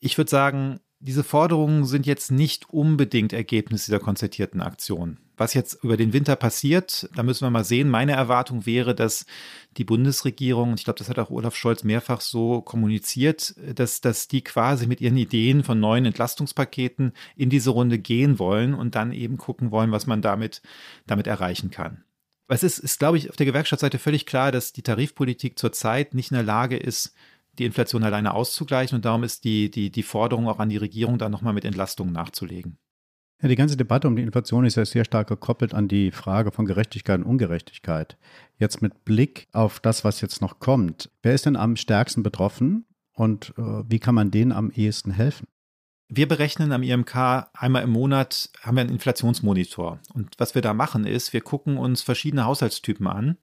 Ich würde sagen, diese Forderungen sind jetzt nicht unbedingt Ergebnis dieser konzertierten Aktion. Was jetzt über den Winter passiert, da müssen wir mal sehen. Meine Erwartung wäre, dass die Bundesregierung, und ich glaube, das hat auch Olaf Scholz mehrfach so kommuniziert, dass, dass die quasi mit ihren Ideen von neuen Entlastungspaketen in diese Runde gehen wollen und dann eben gucken wollen, was man damit, damit erreichen kann. Es ist, ist, glaube ich, auf der Gewerkschaftsseite völlig klar, dass die Tarifpolitik zurzeit nicht in der Lage ist, die Inflation alleine auszugleichen. Und darum ist die, die, die Forderung auch an die Regierung, da nochmal mit Entlastungen nachzulegen. Ja, die ganze Debatte um die Inflation ist ja sehr stark gekoppelt an die Frage von Gerechtigkeit und Ungerechtigkeit. Jetzt mit Blick auf das, was jetzt noch kommt, wer ist denn am stärksten betroffen und äh, wie kann man denen am ehesten helfen? Wir berechnen am IMK einmal im Monat, haben wir einen Inflationsmonitor. Und was wir da machen ist, wir gucken uns verschiedene Haushaltstypen an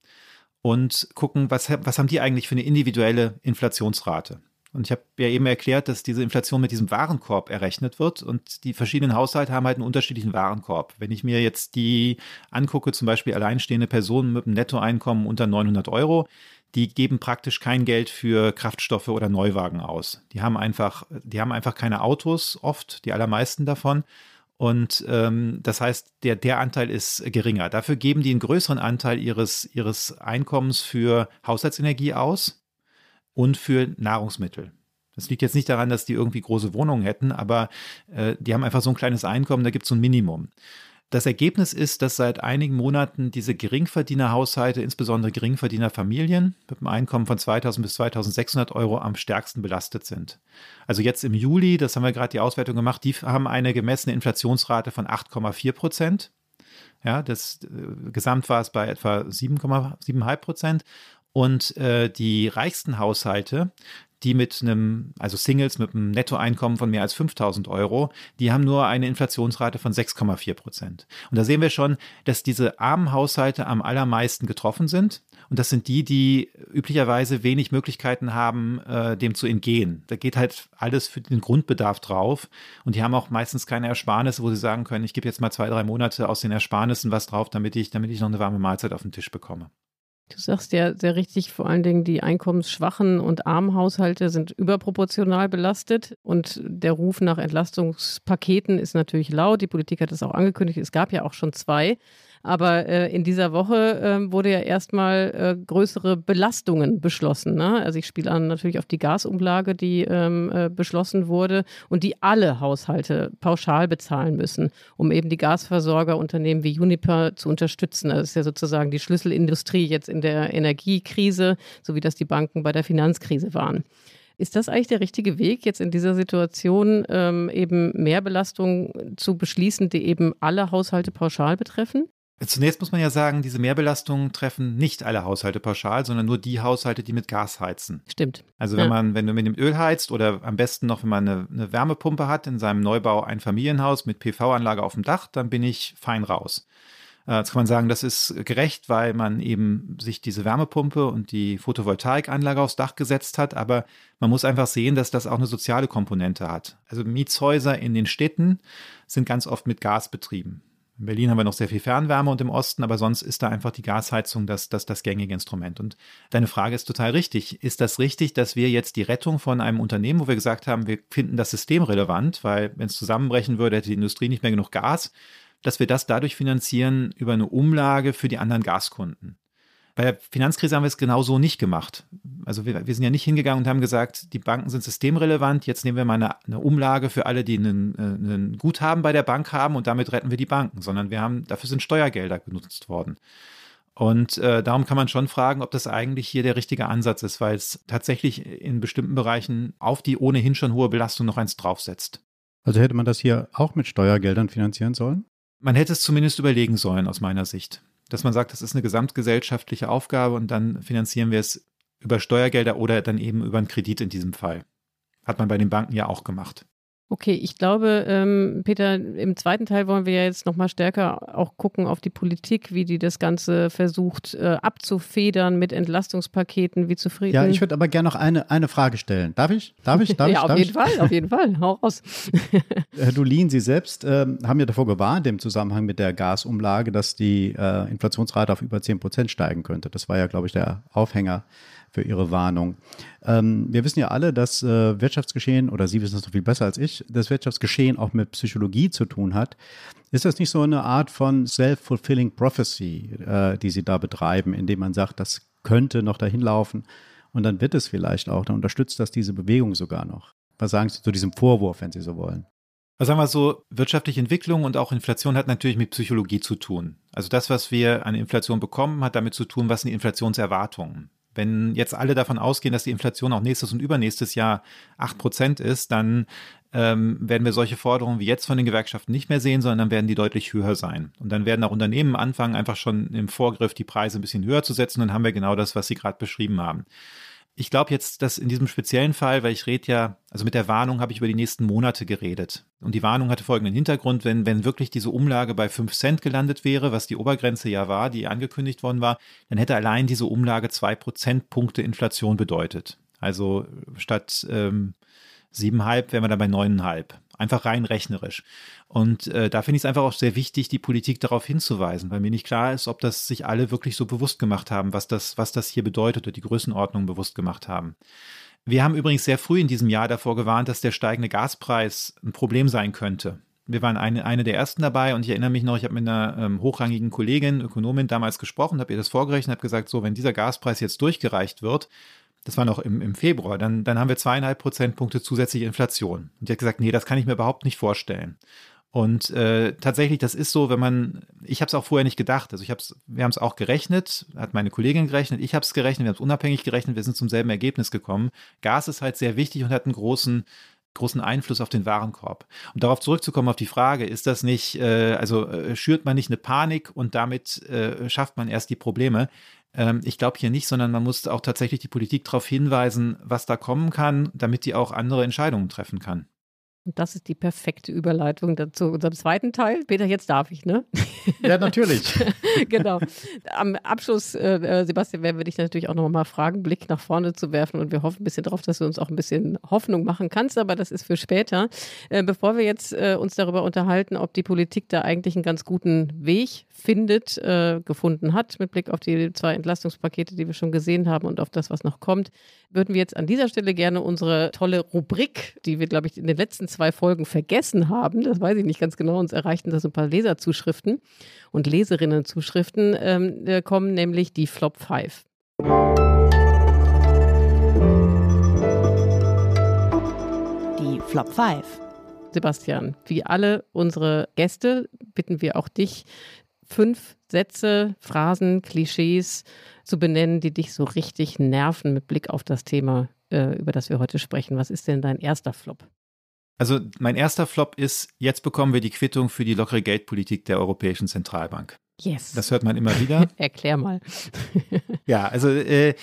und gucken, was, was haben die eigentlich für eine individuelle Inflationsrate. Und ich habe ja eben erklärt, dass diese Inflation mit diesem Warenkorb errechnet wird und die verschiedenen Haushalte haben halt einen unterschiedlichen Warenkorb. Wenn ich mir jetzt die angucke, zum Beispiel alleinstehende Personen mit einem Nettoeinkommen unter 900 Euro, die geben praktisch kein Geld für Kraftstoffe oder Neuwagen aus. Die haben einfach, die haben einfach keine Autos oft, die allermeisten davon und ähm, das heißt, der, der Anteil ist geringer. Dafür geben die einen größeren Anteil ihres, ihres Einkommens für Haushaltsenergie aus und für Nahrungsmittel. Das liegt jetzt nicht daran, dass die irgendwie große Wohnungen hätten, aber äh, die haben einfach so ein kleines Einkommen, da gibt es so ein Minimum. Das Ergebnis ist, dass seit einigen Monaten diese Geringverdienerhaushalte, insbesondere Geringverdienerfamilien mit einem Einkommen von 2000 bis 2600 Euro am stärksten belastet sind. Also jetzt im Juli, das haben wir gerade die Auswertung gemacht, die haben eine gemessene Inflationsrate von 8,4 Prozent. Ja, das äh, Gesamt war es bei etwa 7,75 Prozent. Und äh, die reichsten Haushalte, die mit einem, also Singles mit einem Nettoeinkommen von mehr als 5000 Euro, die haben nur eine Inflationsrate von 6,4 Prozent. Und da sehen wir schon, dass diese armen Haushalte am allermeisten getroffen sind. Und das sind die, die üblicherweise wenig Möglichkeiten haben, äh, dem zu entgehen. Da geht halt alles für den Grundbedarf drauf. Und die haben auch meistens keine Ersparnisse, wo sie sagen können, ich gebe jetzt mal zwei, drei Monate aus den Ersparnissen was drauf, damit ich, damit ich noch eine warme Mahlzeit auf den Tisch bekomme. Du sagst ja sehr richtig, vor allen Dingen die einkommensschwachen und armen Haushalte sind überproportional belastet und der Ruf nach Entlastungspaketen ist natürlich laut. Die Politik hat es auch angekündigt, es gab ja auch schon zwei. Aber äh, in dieser Woche äh, wurde ja erstmal äh, größere Belastungen beschlossen. Ne? Also ich spiele an natürlich auf die Gasumlage, die ähm, äh, beschlossen wurde und die alle Haushalte pauschal bezahlen müssen, um eben die Gasversorgerunternehmen wie Uniper zu unterstützen. Das ist ja sozusagen die Schlüsselindustrie jetzt in der Energiekrise, so wie das die Banken bei der Finanzkrise waren. Ist das eigentlich der richtige Weg, jetzt in dieser Situation ähm, eben Mehrbelastungen zu beschließen, die eben alle Haushalte pauschal betreffen? Zunächst muss man ja sagen, diese Mehrbelastungen treffen nicht alle Haushalte pauschal, sondern nur die Haushalte, die mit Gas heizen. Stimmt. Also wenn ja. man, wenn du mit dem Öl heizt oder am besten noch, wenn man eine, eine Wärmepumpe hat in seinem Neubau ein Familienhaus mit PV-Anlage auf dem Dach, dann bin ich fein raus. Äh, jetzt kann man sagen, das ist gerecht, weil man eben sich diese Wärmepumpe und die Photovoltaikanlage aufs Dach gesetzt hat. Aber man muss einfach sehen, dass das auch eine soziale Komponente hat. Also Mietshäuser in den Städten sind ganz oft mit Gas betrieben. In Berlin haben wir noch sehr viel Fernwärme und im Osten, aber sonst ist da einfach die Gasheizung das, das, das gängige Instrument. Und deine Frage ist total richtig. Ist das richtig, dass wir jetzt die Rettung von einem Unternehmen, wo wir gesagt haben, wir finden das System relevant, weil wenn es zusammenbrechen würde, hätte die Industrie nicht mehr genug Gas, dass wir das dadurch finanzieren über eine Umlage für die anderen Gaskunden? Bei der Finanzkrise haben wir es genau so nicht gemacht. Also wir, wir, sind ja nicht hingegangen und haben gesagt, die Banken sind systemrelevant, jetzt nehmen wir mal eine, eine Umlage für alle, die einen, äh, einen, Guthaben bei der Bank haben und damit retten wir die Banken, sondern wir haben, dafür sind Steuergelder genutzt worden. Und äh, darum kann man schon fragen, ob das eigentlich hier der richtige Ansatz ist, weil es tatsächlich in bestimmten Bereichen auf die ohnehin schon hohe Belastung noch eins draufsetzt. Also hätte man das hier auch mit Steuergeldern finanzieren sollen? Man hätte es zumindest überlegen sollen, aus meiner Sicht dass man sagt, das ist eine gesamtgesellschaftliche Aufgabe und dann finanzieren wir es über Steuergelder oder dann eben über einen Kredit in diesem Fall. Hat man bei den Banken ja auch gemacht. Okay, ich glaube, ähm, Peter, im zweiten Teil wollen wir ja jetzt nochmal stärker auch gucken auf die Politik, wie die das Ganze versucht äh, abzufedern mit Entlastungspaketen, wie zufrieden. Ja, ich würde aber gerne noch eine, eine Frage stellen. Darf ich? Darf ich? Darf ja, ich? auf jeden ich? Fall, auf jeden Fall. Hau raus. Herr Dulin, Sie selbst äh, haben ja davor gewarnt im Zusammenhang mit der Gasumlage, dass die äh, Inflationsrate auf über 10 Prozent steigen könnte. Das war ja, glaube ich, der Aufhänger für Ihre Warnung. Ähm, wir wissen ja alle, dass äh, Wirtschaftsgeschehen, oder Sie wissen es noch viel besser als ich, das Wirtschaftsgeschehen auch mit Psychologie zu tun hat. Ist das nicht so eine Art von self-fulfilling prophecy, äh, die Sie da betreiben, indem man sagt, das könnte noch dahin laufen und dann wird es vielleicht auch, dann unterstützt das diese Bewegung sogar noch. Was sagen Sie zu diesem Vorwurf, wenn Sie so wollen? Was sagen wir so, wirtschaftliche Entwicklung und auch Inflation hat natürlich mit Psychologie zu tun. Also das, was wir an Inflation bekommen, hat damit zu tun, was sind die Inflationserwartungen. Wenn jetzt alle davon ausgehen, dass die Inflation auch nächstes und übernächstes Jahr acht Prozent ist, dann ähm, werden wir solche Forderungen wie jetzt von den Gewerkschaften nicht mehr sehen, sondern dann werden die deutlich höher sein. Und dann werden auch Unternehmen anfangen, einfach schon im Vorgriff die Preise ein bisschen höher zu setzen. Dann haben wir genau das, was Sie gerade beschrieben haben ich glaube jetzt, dass in diesem speziellen Fall, weil ich rede ja, also mit der Warnung habe ich über die nächsten Monate geredet. Und die Warnung hatte folgenden Hintergrund, wenn, wenn wirklich diese Umlage bei 5 Cent gelandet wäre, was die Obergrenze ja war, die angekündigt worden war, dann hätte allein diese Umlage zwei Prozentpunkte Inflation bedeutet. Also statt ähm, siebenhalb wären wir dann bei neuneinhalb. Einfach rein rechnerisch. Und äh, da finde ich es einfach auch sehr wichtig, die Politik darauf hinzuweisen, weil mir nicht klar ist, ob das sich alle wirklich so bewusst gemacht haben, was das, was das hier bedeutet oder die Größenordnung bewusst gemacht haben. Wir haben übrigens sehr früh in diesem Jahr davor gewarnt, dass der steigende Gaspreis ein Problem sein könnte. Wir waren eine, eine der ersten dabei und ich erinnere mich noch, ich habe mit einer ähm, hochrangigen Kollegin, Ökonomin damals gesprochen, habe ihr das vorgerechnet, habe gesagt, so, wenn dieser Gaspreis jetzt durchgereicht wird, das war noch im, im Februar, dann, dann haben wir zweieinhalb Prozentpunkte zusätzliche Inflation. Und die hat gesagt, nee, das kann ich mir überhaupt nicht vorstellen. Und äh, tatsächlich, das ist so, wenn man, ich habe es auch vorher nicht gedacht. Also ich habe es, wir haben es auch gerechnet, hat meine Kollegin gerechnet, ich habe es gerechnet, wir haben es unabhängig gerechnet, wir sind zum selben Ergebnis gekommen. Gas ist halt sehr wichtig und hat einen großen großen Einfluss auf den Warenkorb. Um darauf zurückzukommen auf die Frage, ist das nicht, äh, also äh, schürt man nicht eine Panik und damit äh, schafft man erst die Probleme? Ähm, ich glaube hier nicht, sondern man muss auch tatsächlich die Politik darauf hinweisen, was da kommen kann, damit die auch andere Entscheidungen treffen kann. Und das ist die perfekte Überleitung zu unserem zweiten Teil. Peter, jetzt darf ich, ne? Ja, natürlich. genau. Am Abschluss, äh, äh, Sebastian, werden wir dich natürlich auch noch mal fragen, Blick nach vorne zu werfen. Und wir hoffen ein bisschen darauf, dass du uns auch ein bisschen Hoffnung machen kannst. Aber das ist für später. Äh, bevor wir jetzt äh, uns darüber unterhalten, ob die Politik da eigentlich einen ganz guten Weg findet, äh, gefunden hat, mit Blick auf die zwei Entlastungspakete, die wir schon gesehen haben und auf das, was noch kommt, würden wir jetzt an dieser Stelle gerne unsere tolle Rubrik, die wir, glaube ich, in den letzten zwei Folgen vergessen haben, das weiß ich nicht ganz genau, uns erreichten da so ein paar Leserzuschriften und Leserinnenzuschriften ähm, äh, kommen, nämlich die Flop 5. Die Flop 5. Sebastian, wie alle unsere Gäste bitten wir auch dich, fünf Sätze, Phrasen, Klischees zu benennen, die dich so richtig nerven mit Blick auf das Thema, äh, über das wir heute sprechen. Was ist denn dein erster Flop? Also mein erster Flop ist, jetzt bekommen wir die Quittung für die lockere Geldpolitik der Europäischen Zentralbank. Yes. Das hört man immer wieder. Erklär mal. ja, also äh,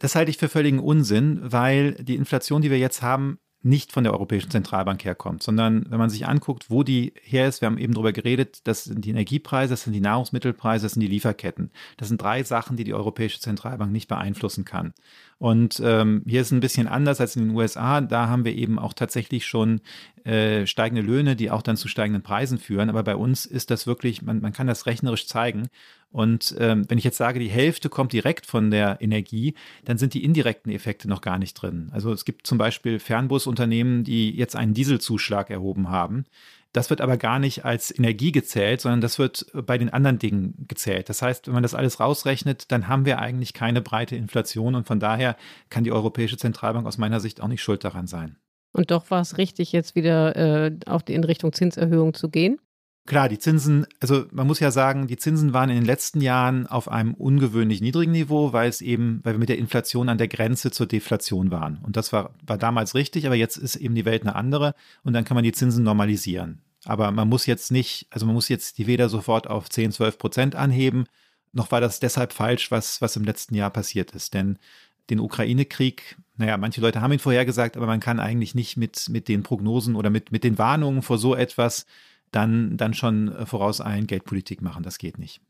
das halte ich für völligen Unsinn, weil die Inflation, die wir jetzt haben, nicht von der Europäischen Zentralbank herkommt, sondern wenn man sich anguckt, wo die her ist, wir haben eben darüber geredet, das sind die Energiepreise, das sind die Nahrungsmittelpreise, das sind die Lieferketten. Das sind drei Sachen, die die Europäische Zentralbank nicht beeinflussen kann. Und ähm, hier ist es ein bisschen anders als in den USA. Da haben wir eben auch tatsächlich schon äh, steigende Löhne, die auch dann zu steigenden Preisen führen. Aber bei uns ist das wirklich, man, man kann das rechnerisch zeigen. Und ähm, wenn ich jetzt sage, die Hälfte kommt direkt von der Energie, dann sind die indirekten Effekte noch gar nicht drin. Also es gibt zum Beispiel Fernbusunternehmen, die jetzt einen Dieselzuschlag erhoben haben. Das wird aber gar nicht als Energie gezählt, sondern das wird bei den anderen Dingen gezählt. Das heißt, wenn man das alles rausrechnet, dann haben wir eigentlich keine breite Inflation und von daher kann die Europäische Zentralbank aus meiner Sicht auch nicht schuld daran sein. Und doch war es richtig, jetzt wieder äh, auch in Richtung Zinserhöhung zu gehen? Klar, die Zinsen, also man muss ja sagen, die Zinsen waren in den letzten Jahren auf einem ungewöhnlich niedrigen Niveau, weil es eben, weil wir mit der Inflation an der Grenze zur Deflation waren. Und das war, war damals richtig, aber jetzt ist eben die Welt eine andere und dann kann man die Zinsen normalisieren. Aber man muss jetzt nicht, also man muss jetzt die weder sofort auf 10, 12 Prozent anheben, noch war das deshalb falsch, was, was im letzten Jahr passiert ist. Denn den Ukraine-Krieg, naja, manche Leute haben ihn vorhergesagt, aber man kann eigentlich nicht mit, mit den Prognosen oder mit, mit den Warnungen vor so etwas dann, dann schon äh, vorauseilend Geldpolitik machen. Das geht nicht.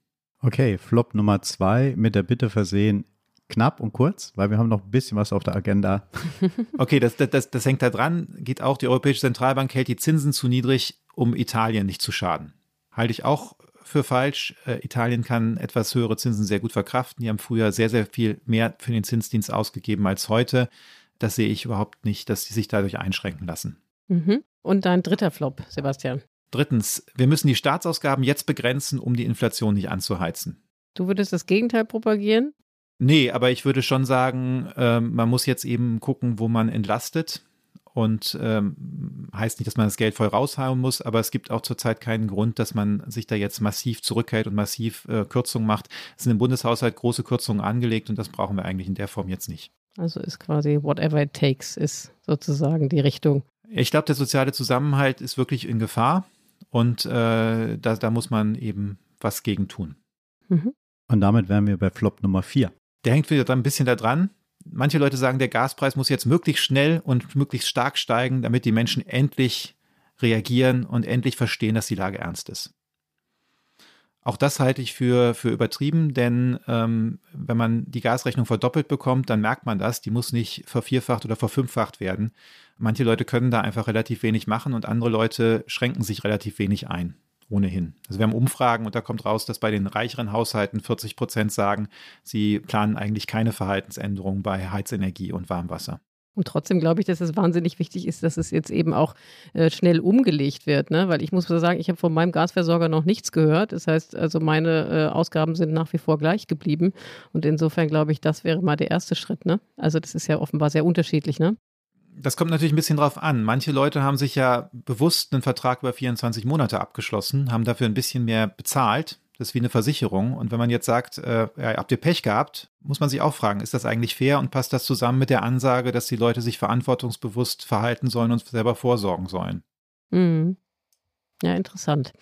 Okay, Flop Nummer zwei mit der Bitte versehen, knapp und kurz, weil wir haben noch ein bisschen was auf der Agenda. Okay, das, das, das hängt da dran. Geht auch, die Europäische Zentralbank hält die Zinsen zu niedrig, um Italien nicht zu schaden. Halte ich auch für falsch. Äh, Italien kann etwas höhere Zinsen sehr gut verkraften. Die haben früher sehr, sehr viel mehr für den Zinsdienst ausgegeben als heute. Das sehe ich überhaupt nicht, dass sie sich dadurch einschränken lassen. Mhm. Und dein dritter Flop, Sebastian. Drittens, wir müssen die Staatsausgaben jetzt begrenzen, um die Inflation nicht anzuheizen. Du würdest das Gegenteil propagieren? Nee, aber ich würde schon sagen, äh, man muss jetzt eben gucken, wo man entlastet. Und ähm, heißt nicht, dass man das Geld voll raushauen muss, aber es gibt auch zurzeit keinen Grund, dass man sich da jetzt massiv zurückhält und massiv äh, Kürzungen macht. Es sind im Bundeshaushalt große Kürzungen angelegt und das brauchen wir eigentlich in der Form jetzt nicht. Also ist quasi whatever it takes, ist sozusagen die Richtung. Ich glaube, der soziale Zusammenhalt ist wirklich in Gefahr. Und äh, da, da muss man eben was gegen tun. Mhm. Und damit wären wir bei Flop Nummer 4. Der hängt wieder ein bisschen da dran. Manche Leute sagen, der Gaspreis muss jetzt möglichst schnell und möglichst stark steigen, damit die Menschen endlich reagieren und endlich verstehen, dass die Lage ernst ist. Auch das halte ich für, für übertrieben, denn ähm, wenn man die Gasrechnung verdoppelt bekommt, dann merkt man das. Die muss nicht vervierfacht oder verfünffacht werden. Manche Leute können da einfach relativ wenig machen und andere Leute schränken sich relativ wenig ein. Ohnehin. Also wir haben Umfragen und da kommt raus, dass bei den reicheren Haushalten 40 Prozent sagen, sie planen eigentlich keine Verhaltensänderungen bei Heizenergie und Warmwasser. Und trotzdem glaube ich, dass es wahnsinnig wichtig ist, dass es jetzt eben auch äh, schnell umgelegt wird, ne? weil ich muss sagen, ich habe von meinem Gasversorger noch nichts gehört. Das heißt, also meine äh, Ausgaben sind nach wie vor gleich geblieben. Und insofern glaube ich, das wäre mal der erste Schritt. Ne? Also das ist ja offenbar sehr unterschiedlich. Ne? Das kommt natürlich ein bisschen drauf an. Manche Leute haben sich ja bewusst einen Vertrag über 24 Monate abgeschlossen, haben dafür ein bisschen mehr bezahlt das ist wie eine Versicherung. Und wenn man jetzt sagt, äh, ja, habt ihr Pech gehabt, muss man sich auch fragen, ist das eigentlich fair und passt das zusammen mit der Ansage, dass die Leute sich verantwortungsbewusst verhalten sollen und selber vorsorgen sollen? Mhm. Ja, interessant.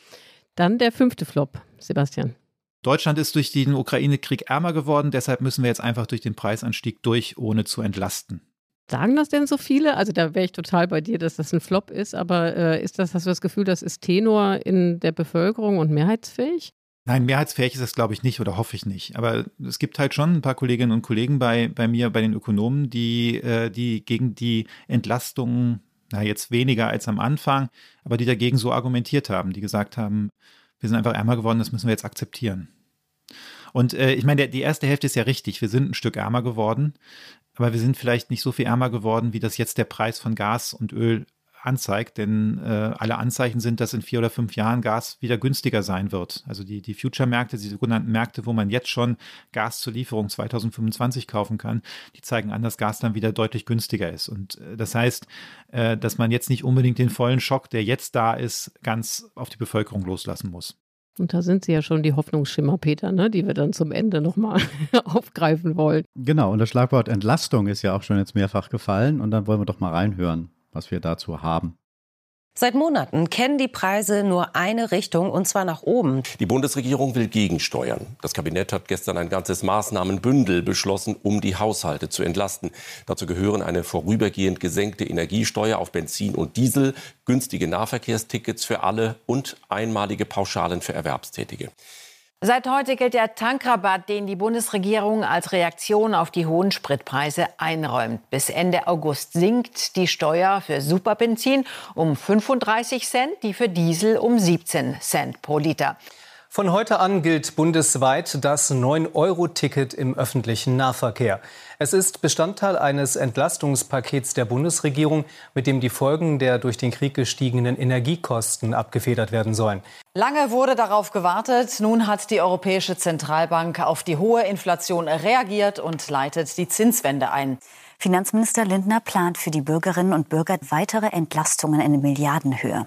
Dann der fünfte Flop, Sebastian. Deutschland ist durch den Ukraine-Krieg ärmer geworden, deshalb müssen wir jetzt einfach durch den Preisanstieg durch, ohne zu entlasten. Sagen das denn so viele? Also da wäre ich total bei dir, dass das ein Flop ist, aber äh, ist das, hast du das Gefühl, das ist Tenor in der Bevölkerung und mehrheitsfähig? Nein, mehrheitsfähig ist das, glaube ich, nicht oder hoffe ich nicht. Aber es gibt halt schon ein paar Kolleginnen und Kollegen bei, bei mir, bei den Ökonomen, die, äh, die gegen die Entlastung, na jetzt weniger als am Anfang, aber die dagegen so argumentiert haben, die gesagt haben, wir sind einfach ärmer geworden, das müssen wir jetzt akzeptieren. Und äh, ich meine, die erste Hälfte ist ja richtig, wir sind ein Stück ärmer geworden, aber wir sind vielleicht nicht so viel ärmer geworden, wie das jetzt der Preis von Gas und Öl anzeigt, denn äh, alle Anzeichen sind, dass in vier oder fünf Jahren Gas wieder günstiger sein wird. Also die, die Future-Märkte, die sogenannten Märkte, wo man jetzt schon Gas zur Lieferung 2025 kaufen kann, die zeigen an, dass Gas dann wieder deutlich günstiger ist. Und äh, das heißt, äh, dass man jetzt nicht unbedingt den vollen Schock, der jetzt da ist, ganz auf die Bevölkerung loslassen muss. Und da sind sie ja schon die Hoffnungsschimmer, Peter, ne, die wir dann zum Ende nochmal aufgreifen wollen. Genau, und das Schlagwort Entlastung ist ja auch schon jetzt mehrfach gefallen. Und dann wollen wir doch mal reinhören, was wir dazu haben. Seit Monaten kennen die Preise nur eine Richtung, und zwar nach oben. Die Bundesregierung will gegensteuern. Das Kabinett hat gestern ein ganzes Maßnahmenbündel beschlossen, um die Haushalte zu entlasten. Dazu gehören eine vorübergehend gesenkte Energiesteuer auf Benzin und Diesel, günstige Nahverkehrstickets für alle und einmalige Pauschalen für Erwerbstätige. Seit heute gilt der Tankrabatt, den die Bundesregierung als Reaktion auf die hohen Spritpreise einräumt. Bis Ende August sinkt die Steuer für Superbenzin um 35 Cent, die für Diesel um 17 Cent pro Liter. Von heute an gilt bundesweit das 9-Euro-Ticket im öffentlichen Nahverkehr. Es ist Bestandteil eines Entlastungspakets der Bundesregierung, mit dem die Folgen der durch den Krieg gestiegenen Energiekosten abgefedert werden sollen. Lange wurde darauf gewartet. Nun hat die Europäische Zentralbank auf die hohe Inflation reagiert und leitet die Zinswende ein. Finanzminister Lindner plant für die Bürgerinnen und Bürger weitere Entlastungen in Milliardenhöhe.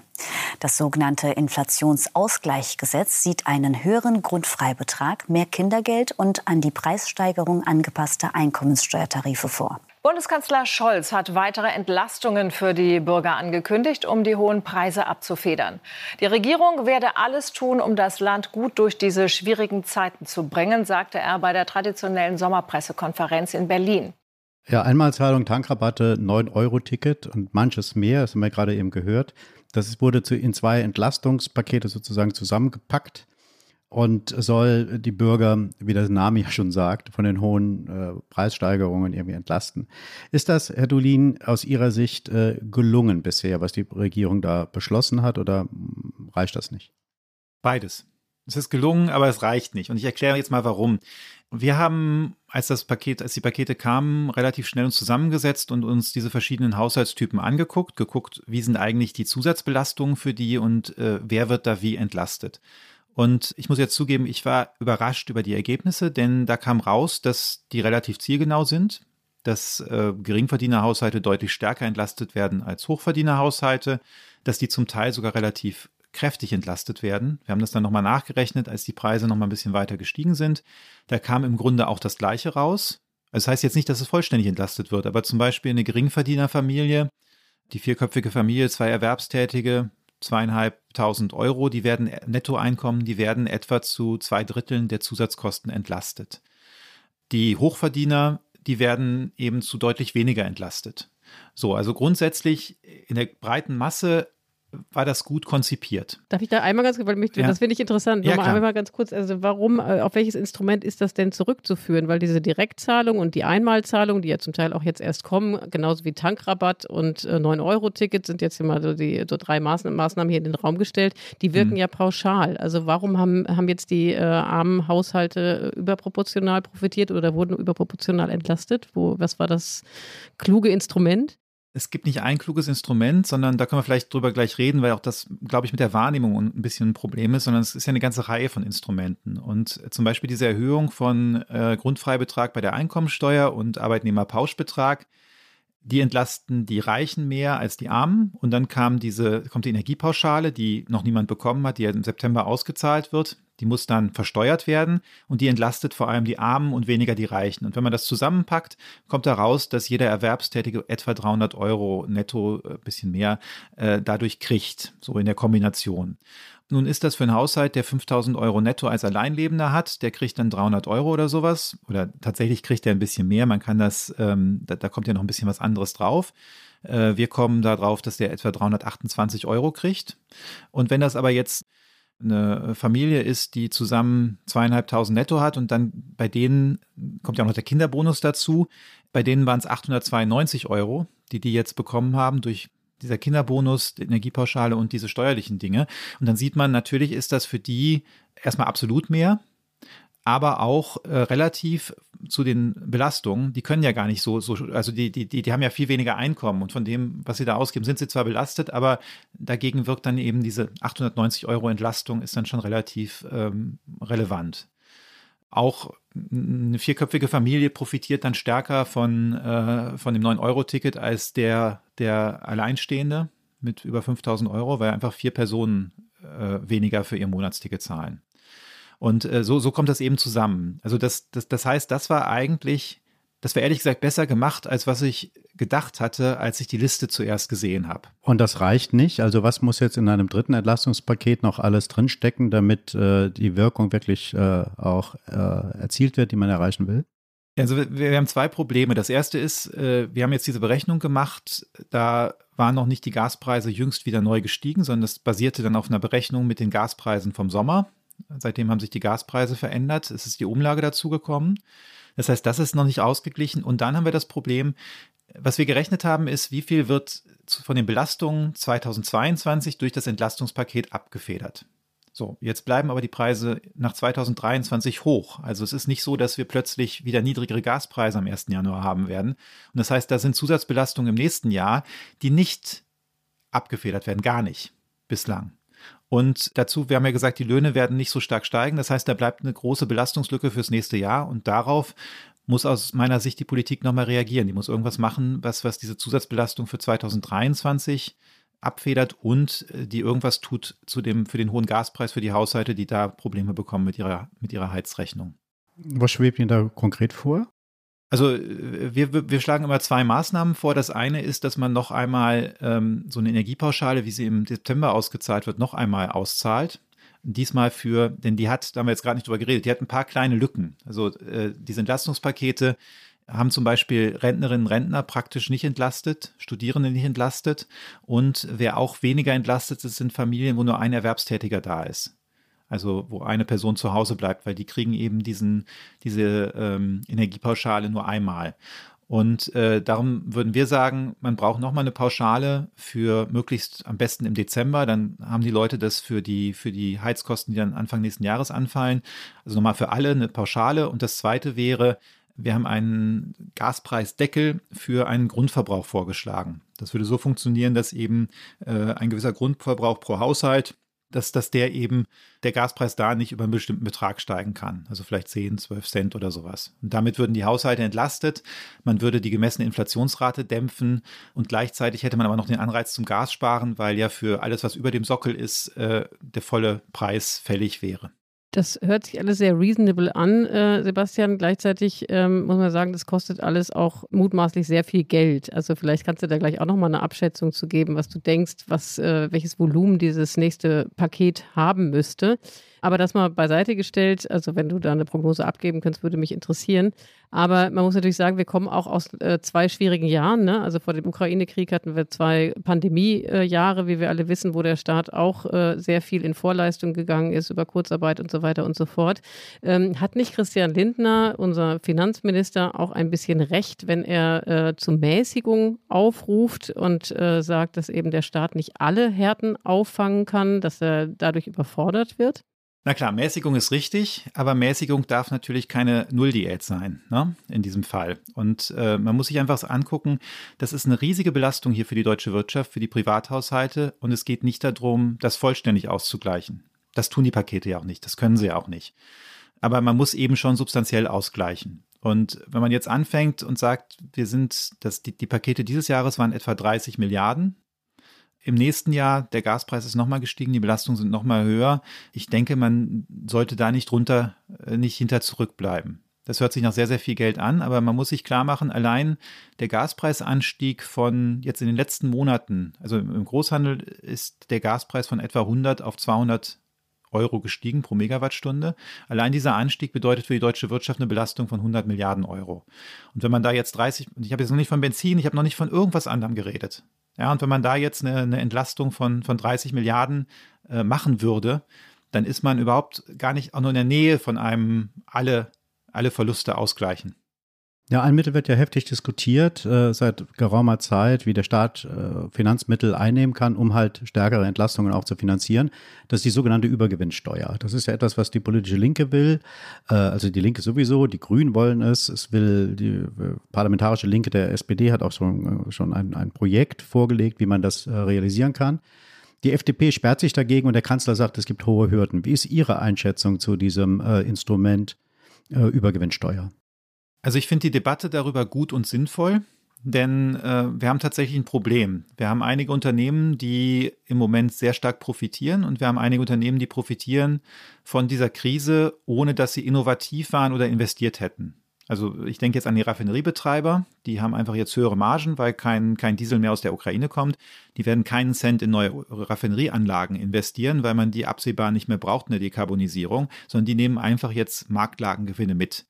Das sogenannte Inflationsausgleichsgesetz sieht einen höheren Grundfreibetrag, mehr Kindergeld und an die Preissteigerung angepasste Einkommenssteuertarife vor. Bundeskanzler Scholz hat weitere Entlastungen für die Bürger angekündigt, um die hohen Preise abzufedern. Die Regierung werde alles tun, um das Land gut durch diese schwierigen Zeiten zu bringen, sagte er bei der traditionellen Sommerpressekonferenz in Berlin. Ja, Einmalzahlung, Tankrabatte, 9-Euro-Ticket und manches mehr, das haben wir gerade eben gehört. Das wurde in zwei Entlastungspakete sozusagen zusammengepackt und soll die Bürger, wie der Name ja schon sagt, von den hohen äh, Preissteigerungen irgendwie entlasten. Ist das, Herr Dulin, aus Ihrer Sicht äh, gelungen bisher, was die Regierung da beschlossen hat oder reicht das nicht? Beides. Es ist gelungen, aber es reicht nicht. Und ich erkläre jetzt mal warum. Wir haben, als das Paket, als die Pakete kamen, relativ schnell uns zusammengesetzt und uns diese verschiedenen Haushaltstypen angeguckt, geguckt, wie sind eigentlich die Zusatzbelastungen für die und äh, wer wird da wie entlastet. Und ich muss jetzt zugeben, ich war überrascht über die Ergebnisse, denn da kam raus, dass die relativ zielgenau sind, dass äh, Geringverdienerhaushalte deutlich stärker entlastet werden als Hochverdienerhaushalte, dass die zum Teil sogar relativ kräftig entlastet werden. Wir haben das dann nochmal nachgerechnet, als die Preise nochmal ein bisschen weiter gestiegen sind. Da kam im Grunde auch das Gleiche raus. Das heißt jetzt nicht, dass es vollständig entlastet wird, aber zum Beispiel eine Geringverdienerfamilie, die vierköpfige Familie, zwei Erwerbstätige, zweieinhalbtausend Euro, die werden Nettoeinkommen, die werden etwa zu zwei Dritteln der Zusatzkosten entlastet. Die Hochverdiener, die werden eben zu deutlich weniger entlastet. So, also grundsätzlich in der breiten Masse war das gut konzipiert. Darf ich da einmal ganz kurz, weil mich, ja. das finde ich interessant, ja, nochmal einmal ganz kurz, also warum, äh, auf welches Instrument ist das denn zurückzuführen? Weil diese Direktzahlung und die Einmalzahlung, die ja zum Teil auch jetzt erst kommen, genauso wie Tankrabatt und äh, 9-Euro-Ticket sind jetzt immer so die so drei Maßnahmen, Maßnahmen hier in den Raum gestellt, die wirken hm. ja pauschal. Also warum haben, haben jetzt die äh, armen Haushalte überproportional profitiert oder wurden überproportional entlastet? Wo, was war das kluge Instrument? Es gibt nicht ein kluges Instrument, sondern da können wir vielleicht drüber gleich reden, weil auch das, glaube ich, mit der Wahrnehmung ein bisschen ein Problem ist, sondern es ist ja eine ganze Reihe von Instrumenten. Und zum Beispiel diese Erhöhung von äh, Grundfreibetrag bei der Einkommensteuer und Arbeitnehmerpauschbetrag, die entlasten die Reichen mehr als die Armen. Und dann kam diese, kommt die Energiepauschale, die noch niemand bekommen hat, die ja im September ausgezahlt wird. Die muss dann versteuert werden und die entlastet vor allem die Armen und weniger die Reichen. Und wenn man das zusammenpackt, kommt heraus, dass jeder Erwerbstätige etwa 300 Euro netto, ein äh, bisschen mehr, äh, dadurch kriegt, so in der Kombination. Nun ist das für einen Haushalt, der 5000 Euro netto als Alleinlebender hat, der kriegt dann 300 Euro oder sowas. Oder tatsächlich kriegt er ein bisschen mehr. Man kann das, ähm, da, da kommt ja noch ein bisschen was anderes drauf. Äh, wir kommen darauf, dass der etwa 328 Euro kriegt. Und wenn das aber jetzt eine Familie ist, die zusammen zweieinhalbtausend netto hat und dann bei denen kommt ja auch noch der Kinderbonus dazu. Bei denen waren es 892 Euro, die die jetzt bekommen haben durch dieser Kinderbonus, die Energiepauschale und diese steuerlichen Dinge. Und dann sieht man, natürlich ist das für die erstmal absolut mehr, aber auch äh, relativ zu den Belastungen, die können ja gar nicht so, so also die, die, die, die haben ja viel weniger Einkommen und von dem, was sie da ausgeben, sind sie zwar belastet, aber dagegen wirkt dann eben diese 890 Euro Entlastung ist dann schon relativ ähm, relevant. Auch eine vierköpfige Familie profitiert dann stärker von, äh, von dem 9-Euro-Ticket als der, der Alleinstehende mit über 5000 Euro, weil einfach vier Personen äh, weniger für ihr Monatsticket zahlen. Und äh, so, so kommt das eben zusammen. Also das, das, das heißt, das war eigentlich, das war ehrlich gesagt besser gemacht, als was ich gedacht hatte, als ich die Liste zuerst gesehen habe. Und das reicht nicht? Also was muss jetzt in einem dritten Entlastungspaket noch alles drinstecken, damit äh, die Wirkung wirklich äh, auch äh, erzielt wird, die man erreichen will? Also wir, wir haben zwei Probleme. Das erste ist, äh, wir haben jetzt diese Berechnung gemacht, da waren noch nicht die Gaspreise jüngst wieder neu gestiegen, sondern das basierte dann auf einer Berechnung mit den Gaspreisen vom Sommer. Seitdem haben sich die Gaspreise verändert. Es ist die Umlage dazugekommen. Das heißt, das ist noch nicht ausgeglichen. Und dann haben wir das Problem, was wir gerechnet haben, ist, wie viel wird von den Belastungen 2022 durch das Entlastungspaket abgefedert. So, jetzt bleiben aber die Preise nach 2023 hoch. Also es ist nicht so, dass wir plötzlich wieder niedrigere Gaspreise am 1. Januar haben werden. Und das heißt, da sind Zusatzbelastungen im nächsten Jahr, die nicht abgefedert werden, gar nicht bislang. Und dazu, wir haben ja gesagt, die Löhne werden nicht so stark steigen. Das heißt, da bleibt eine große Belastungslücke fürs nächste Jahr. Und darauf muss aus meiner Sicht die Politik nochmal reagieren. Die muss irgendwas machen, was, was diese Zusatzbelastung für 2023 abfedert und äh, die irgendwas tut zu dem, für den hohen Gaspreis für die Haushalte, die da Probleme bekommen mit ihrer, mit ihrer Heizrechnung. Was schwebt Ihnen da konkret vor? Also äh, wir, wir schlagen immer zwei Maßnahmen vor. Das eine ist, dass man noch einmal ähm, so eine Energiepauschale, wie sie im September ausgezahlt wird, noch einmal auszahlt. Diesmal für, denn die hat, da haben wir jetzt gerade nicht drüber geredet, die hat ein paar kleine Lücken. Also äh, diese Entlastungspakete haben zum Beispiel Rentnerinnen und Rentner praktisch nicht entlastet, Studierende nicht entlastet. Und wer auch weniger entlastet ist, sind Familien, wo nur ein Erwerbstätiger da ist. Also wo eine Person zu Hause bleibt, weil die kriegen eben diesen, diese ähm, Energiepauschale nur einmal. Und äh, darum würden wir sagen, man braucht nochmal eine Pauschale für möglichst am besten im Dezember. Dann haben die Leute das für die, für die Heizkosten, die dann Anfang nächsten Jahres anfallen. Also nochmal für alle eine Pauschale. Und das zweite wäre, wir haben einen Gaspreisdeckel für einen Grundverbrauch vorgeschlagen. Das würde so funktionieren, dass eben äh, ein gewisser Grundverbrauch pro Haushalt dass, dass der eben, der Gaspreis da nicht über einen bestimmten Betrag steigen kann. Also vielleicht 10, 12 Cent oder sowas. Und damit würden die Haushalte entlastet. Man würde die gemessene Inflationsrate dämpfen und gleichzeitig hätte man aber noch den Anreiz zum Gas sparen, weil ja für alles, was über dem Sockel ist, äh, der volle Preis fällig wäre. Das hört sich alles sehr reasonable an, äh, Sebastian. Gleichzeitig ähm, muss man sagen, das kostet alles auch mutmaßlich sehr viel Geld. Also vielleicht kannst du da gleich auch nochmal eine Abschätzung zu geben, was du denkst, was, äh, welches Volumen dieses nächste Paket haben müsste. Aber das mal beiseite gestellt, also wenn du da eine Prognose abgeben könntest, würde mich interessieren. Aber man muss natürlich sagen, wir kommen auch aus äh, zwei schwierigen Jahren. Ne? Also vor dem Ukraine-Krieg hatten wir zwei Pandemiejahre, wie wir alle wissen, wo der Staat auch äh, sehr viel in Vorleistung gegangen ist über Kurzarbeit und so weiter und so fort. Ähm, hat nicht Christian Lindner, unser Finanzminister, auch ein bisschen recht, wenn er äh, zu Mäßigung aufruft und äh, sagt, dass eben der Staat nicht alle Härten auffangen kann, dass er dadurch überfordert wird? Na klar, Mäßigung ist richtig, aber Mäßigung darf natürlich keine Nulldiät sein, ne, in diesem Fall. Und äh, man muss sich einfach angucken, das ist eine riesige Belastung hier für die deutsche Wirtschaft, für die Privathaushalte und es geht nicht darum, das vollständig auszugleichen. Das tun die Pakete ja auch nicht, das können sie ja auch nicht. Aber man muss eben schon substanziell ausgleichen. Und wenn man jetzt anfängt und sagt, wir sind, dass die, die Pakete dieses Jahres waren etwa 30 Milliarden, im nächsten Jahr, der Gaspreis ist nochmal gestiegen, die Belastungen sind nochmal höher. Ich denke, man sollte da nicht drunter, äh, nicht hinter zurückbleiben. Das hört sich nach sehr, sehr viel Geld an, aber man muss sich klar machen, allein der Gaspreisanstieg von jetzt in den letzten Monaten, also im Großhandel ist der Gaspreis von etwa 100 auf 200 Euro gestiegen pro Megawattstunde. Allein dieser Anstieg bedeutet für die deutsche Wirtschaft eine Belastung von 100 Milliarden Euro. Und wenn man da jetzt 30, ich habe jetzt noch nicht von Benzin, ich habe noch nicht von irgendwas anderem geredet. Ja, und wenn man da jetzt eine, eine Entlastung von, von 30 Milliarden äh, machen würde, dann ist man überhaupt gar nicht auch nur in der Nähe von einem alle, alle Verluste ausgleichen. Ja, ein Mittel wird ja heftig diskutiert äh, seit geraumer Zeit, wie der Staat äh, Finanzmittel einnehmen kann, um halt stärkere Entlastungen auch zu finanzieren. Das ist die sogenannte Übergewinnsteuer. Das ist ja etwas, was die politische Linke will. Äh, also die Linke sowieso, die Grünen wollen es. Es will die äh, parlamentarische Linke der SPD hat auch schon, äh, schon ein, ein Projekt vorgelegt, wie man das äh, realisieren kann. Die FDP sperrt sich dagegen und der Kanzler sagt, es gibt hohe Hürden. Wie ist Ihre Einschätzung zu diesem Instrument Übergewinnsteuer? Also ich finde die Debatte darüber gut und sinnvoll, denn äh, wir haben tatsächlich ein Problem. Wir haben einige Unternehmen, die im Moment sehr stark profitieren und wir haben einige Unternehmen, die profitieren von dieser Krise, ohne dass sie innovativ waren oder investiert hätten. Also ich denke jetzt an die Raffineriebetreiber, die haben einfach jetzt höhere Margen, weil kein, kein Diesel mehr aus der Ukraine kommt. Die werden keinen Cent in neue Raffinerieanlagen investieren, weil man die absehbar nicht mehr braucht in der Dekarbonisierung, sondern die nehmen einfach jetzt Marktlagengewinne mit.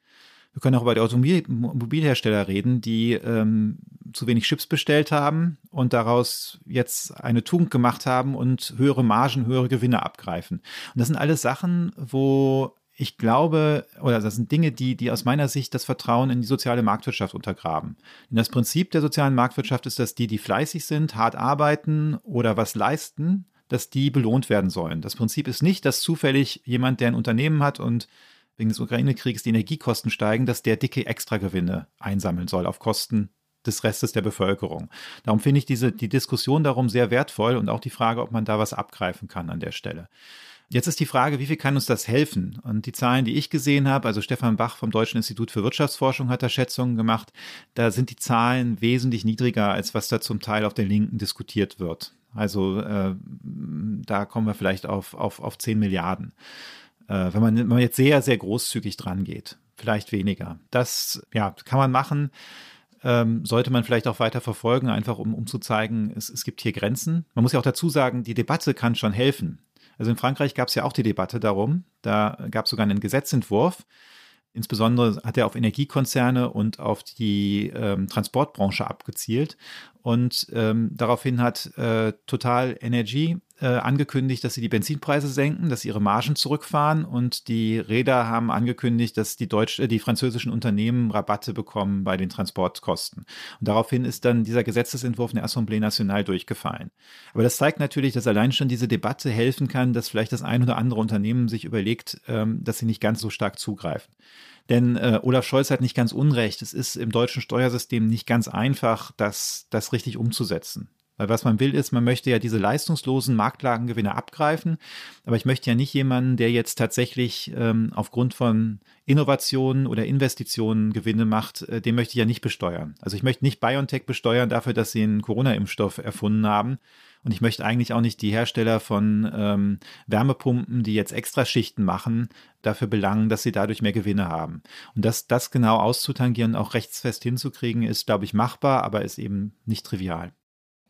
Wir können auch über die Automobilhersteller reden, die ähm, zu wenig Chips bestellt haben und daraus jetzt eine Tugend gemacht haben und höhere Margen, höhere Gewinne abgreifen. Und das sind alles Sachen, wo ich glaube, oder das sind Dinge, die, die aus meiner Sicht das Vertrauen in die soziale Marktwirtschaft untergraben. Denn das Prinzip der sozialen Marktwirtschaft ist, dass die, die fleißig sind, hart arbeiten oder was leisten, dass die belohnt werden sollen. Das Prinzip ist nicht, dass zufällig jemand, der ein Unternehmen hat und wegen des Ukraine-Kriegs die Energiekosten steigen, dass der dicke Extragewinne einsammeln soll auf Kosten des Restes der Bevölkerung. Darum finde ich diese, die Diskussion darum sehr wertvoll und auch die Frage, ob man da was abgreifen kann an der Stelle. Jetzt ist die Frage, wie viel kann uns das helfen? Und die Zahlen, die ich gesehen habe, also Stefan Bach vom Deutschen Institut für Wirtschaftsforschung hat da Schätzungen gemacht, da sind die Zahlen wesentlich niedriger, als was da zum Teil auf der Linken diskutiert wird. Also äh, da kommen wir vielleicht auf, auf, auf 10 Milliarden. Äh, wenn, man, wenn man jetzt sehr, sehr großzügig dran geht, vielleicht weniger. Das ja, kann man machen. Ähm, sollte man vielleicht auch weiter verfolgen, einfach um, um zu zeigen, es, es gibt hier Grenzen. Man muss ja auch dazu sagen, die Debatte kann schon helfen. Also in Frankreich gab es ja auch die Debatte darum. Da gab es sogar einen Gesetzentwurf, Insbesondere hat er auf Energiekonzerne und auf die ähm, Transportbranche abgezielt. Und ähm, daraufhin hat äh, Total Energy äh, angekündigt, dass sie die Benzinpreise senken, dass sie ihre Margen zurückfahren. Und die Räder haben angekündigt, dass die, Deutsch äh, die französischen Unternehmen Rabatte bekommen bei den Transportkosten. Und daraufhin ist dann dieser Gesetzesentwurf in der Assemblée Nationale durchgefallen. Aber das zeigt natürlich, dass allein schon diese Debatte helfen kann, dass vielleicht das ein oder andere Unternehmen sich überlegt, ähm, dass sie nicht ganz so stark zugreifen. Denn äh, Olaf Scholz hat nicht ganz unrecht. Es ist im deutschen Steuersystem nicht ganz einfach, das, das richtig umzusetzen. Weil was man will, ist, man möchte ja diese leistungslosen Marktlagengewinne abgreifen. Aber ich möchte ja nicht jemanden, der jetzt tatsächlich ähm, aufgrund von Innovationen oder Investitionen Gewinne macht, äh, den möchte ich ja nicht besteuern. Also ich möchte nicht BioNTech besteuern dafür, dass sie einen Corona-Impfstoff erfunden haben und ich möchte eigentlich auch nicht die Hersteller von ähm, Wärmepumpen, die jetzt Extraschichten machen, dafür belangen, dass sie dadurch mehr Gewinne haben. Und das, das genau auszutangieren, auch rechtsfest hinzukriegen, ist, glaube ich, machbar, aber ist eben nicht trivial.